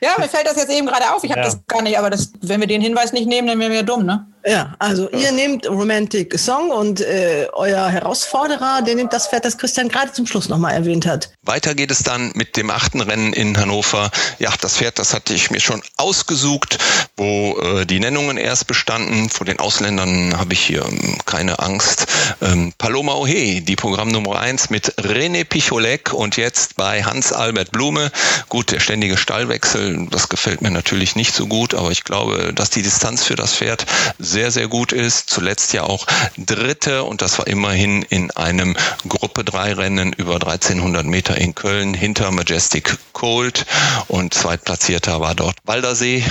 ja, mir fällt das jetzt eben gerade auf. Ich habe Ja. das gar nicht, aber das, wenn wir den Hinweis nicht nehmen, dann wären wir dumm, ne? Ja, also ihr nehmt Romantic Song und äh, euer Herausforderer, der nimmt das Pferd, das Christian gerade zum Schluss nochmal erwähnt hat. Weiter geht es dann mit dem achten Rennen in Hannover. Ja, das Pferd, das hatte ich mir schon ausgesucht, wo äh, die Nennungen erst bestanden. Vor den Ausländern habe ich hier ähm, keine Angst. Ähm, Paloma Ohe, die Programm Nummer eins mit René Picholek und jetzt bei Hans-Albert Blume. Gut, der ständige Stallwechsel, das gefällt mir natürlich nicht so gut, aber ich glaube, dass die Distanz für das Pferd sehr, sehr gut ist. Zuletzt ja auch Dritte und das war immerhin in einem Gruppe 3 Rennen über 1300 Meter in Köln hinter Majestic Cold und zweitplatzierter war dort Waldersee.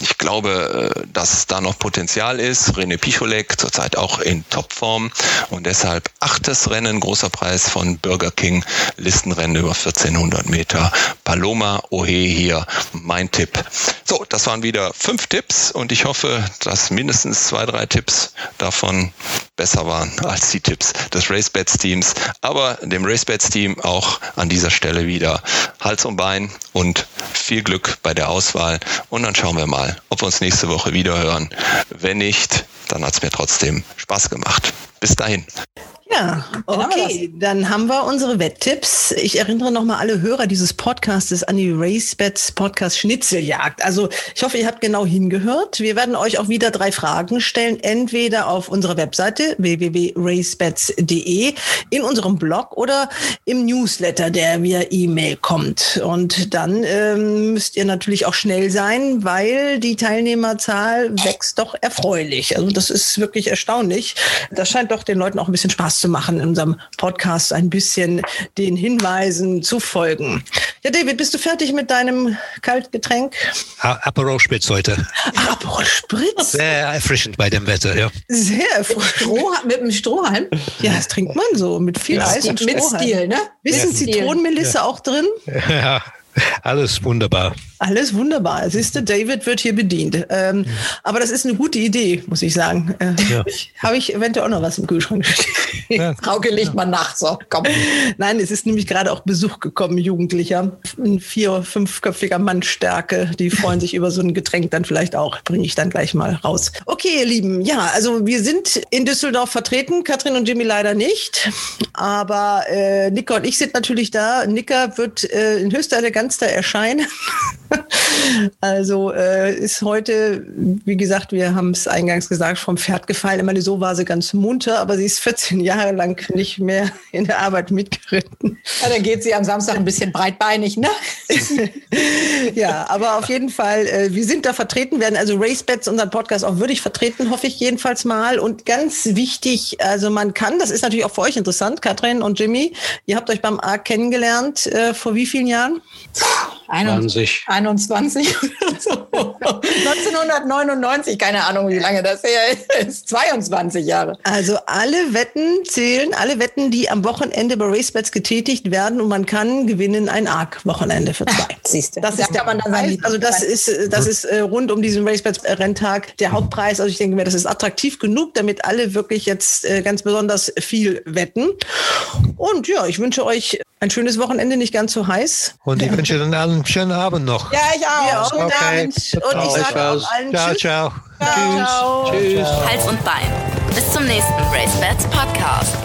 Ich glaube, äh, dass da noch Potenzial ist. René Picholek zurzeit auch in Topform und deshalb achtes Rennen, großer Preis von Burger King, Listenrennen über 1400 Meter. Paloma Ohe hier, mein Tipp. So, das waren wieder fünf Tipps und ich hoffe, dass mindestens zwei, drei Tipps davon besser waren als die Tipps des RaceBets Teams. Aber dem RaceBets Team auch an dieser Stelle wieder Hals und Bein und viel Glück bei der Auswahl. Und dann schauen wir mal, ob wir uns nächste Woche wieder hören. Wenn nicht, dann hat es mir trotzdem Spaß gemacht. Bis dahin. Ja, okay, dann haben wir unsere Wetttipps. Ich erinnere nochmal alle Hörer dieses Podcastes an die RaceBets Podcast Schnitzeljagd. Also ich hoffe, ihr habt genau hingehört. Wir werden euch auch wieder drei Fragen stellen, entweder auf unserer Webseite www.racebets.de, in unserem Blog oder im Newsletter, der via E-Mail kommt. Und dann ähm, müsst ihr natürlich auch schnell sein, weil die Teilnehmerzahl wächst doch erfreulich. Also das ist wirklich erstaunlich. Das scheint doch den Leuten auch ein bisschen Spaß zu machen, in unserem Podcast ein bisschen den Hinweisen zu folgen. Ja, David, bist du fertig mit deinem Kaltgetränk? Aperol Spritz heute. Aperol Spritz? Sehr erfrischend bei dem Wetter, ja. Sehr erfrischend. mit einem Strohhalm? Ja, das trinkt man so, mit viel ja. Eis und Mit Strohhalm. Stil, ne? Bisschen Mit Stil. Zitronenmelisse Ja. auch drin? Ja, alles wunderbar. Alles wunderbar. Siehst du, David wird hier bedient. Ähm, aber das ist eine gute Idee, muss ich sagen. Äh, Ja. Habe ich eventuell auch noch was im Kühlschrank stehen. Ja. Frauke legt mal nach, so, komm. Nein, es ist nämlich gerade auch Besuch gekommen, Jugendlicher. Ein vier-, fünfköpfiger Mannstärke. Die freuen sich über so ein Getränk dann vielleicht auch. Bringe ich dann gleich mal raus. Okay, ihr Lieben. Ja, also wir sind in Düsseldorf vertreten. Katrin und Jimmy leider nicht. Aber äh, Nicker und ich sind natürlich da. Nicker wird äh, in höchster Eleganz da erscheinen. Also äh, ist heute, wie gesagt, wir haben es eingangs gesagt, vom Pferd gefallen. Ich meine, so war sie ganz munter, aber sie ist 14 Jahre lang nicht mehr in der Arbeit mitgeritten. Ja, dann geht sie am Samstag ein bisschen breitbeinig, ne? ja, aber auf jeden Fall, äh, wir sind da vertreten, werden also RaceBets, unseren Podcast auch würdig vertreten, hoffe ich jedenfalls mal. Und ganz wichtig, also man kann, das ist natürlich auch für euch interessant, Katrin und Jimmy, ihr habt euch beim A kennengelernt, äh, vor wie vielen Jahren? 20. 21 oder so. 1999, keine Ahnung, wie lange das her ist. 22 Jahre. Also alle Wetten zählen, alle Wetten, die am Wochenende bei RaceBets getätigt werden und man kann gewinnen ein ARC-Wochenende für zwei. Siehst du. Das Da ist der kann man dann sein. Also das ist, äh, das ist äh, rund um diesen RaceBets-Renntag der Hauptpreis. Also ich denke mir, das ist attraktiv genug, damit alle wirklich jetzt äh, ganz besonders viel wetten. Und ja, ich wünsche euch ein schönes Wochenende, nicht ganz so heiß. Und ich wünsche Ihnen schönen Abend noch. Ja, ich auch. Ja, okay. Abend. Und ich sage Ciao. auch allen Ciao, Tschüss. ciao. Ciao. Tschüss. Hals und Bein. Bis zum nächsten Race Bats Podcast.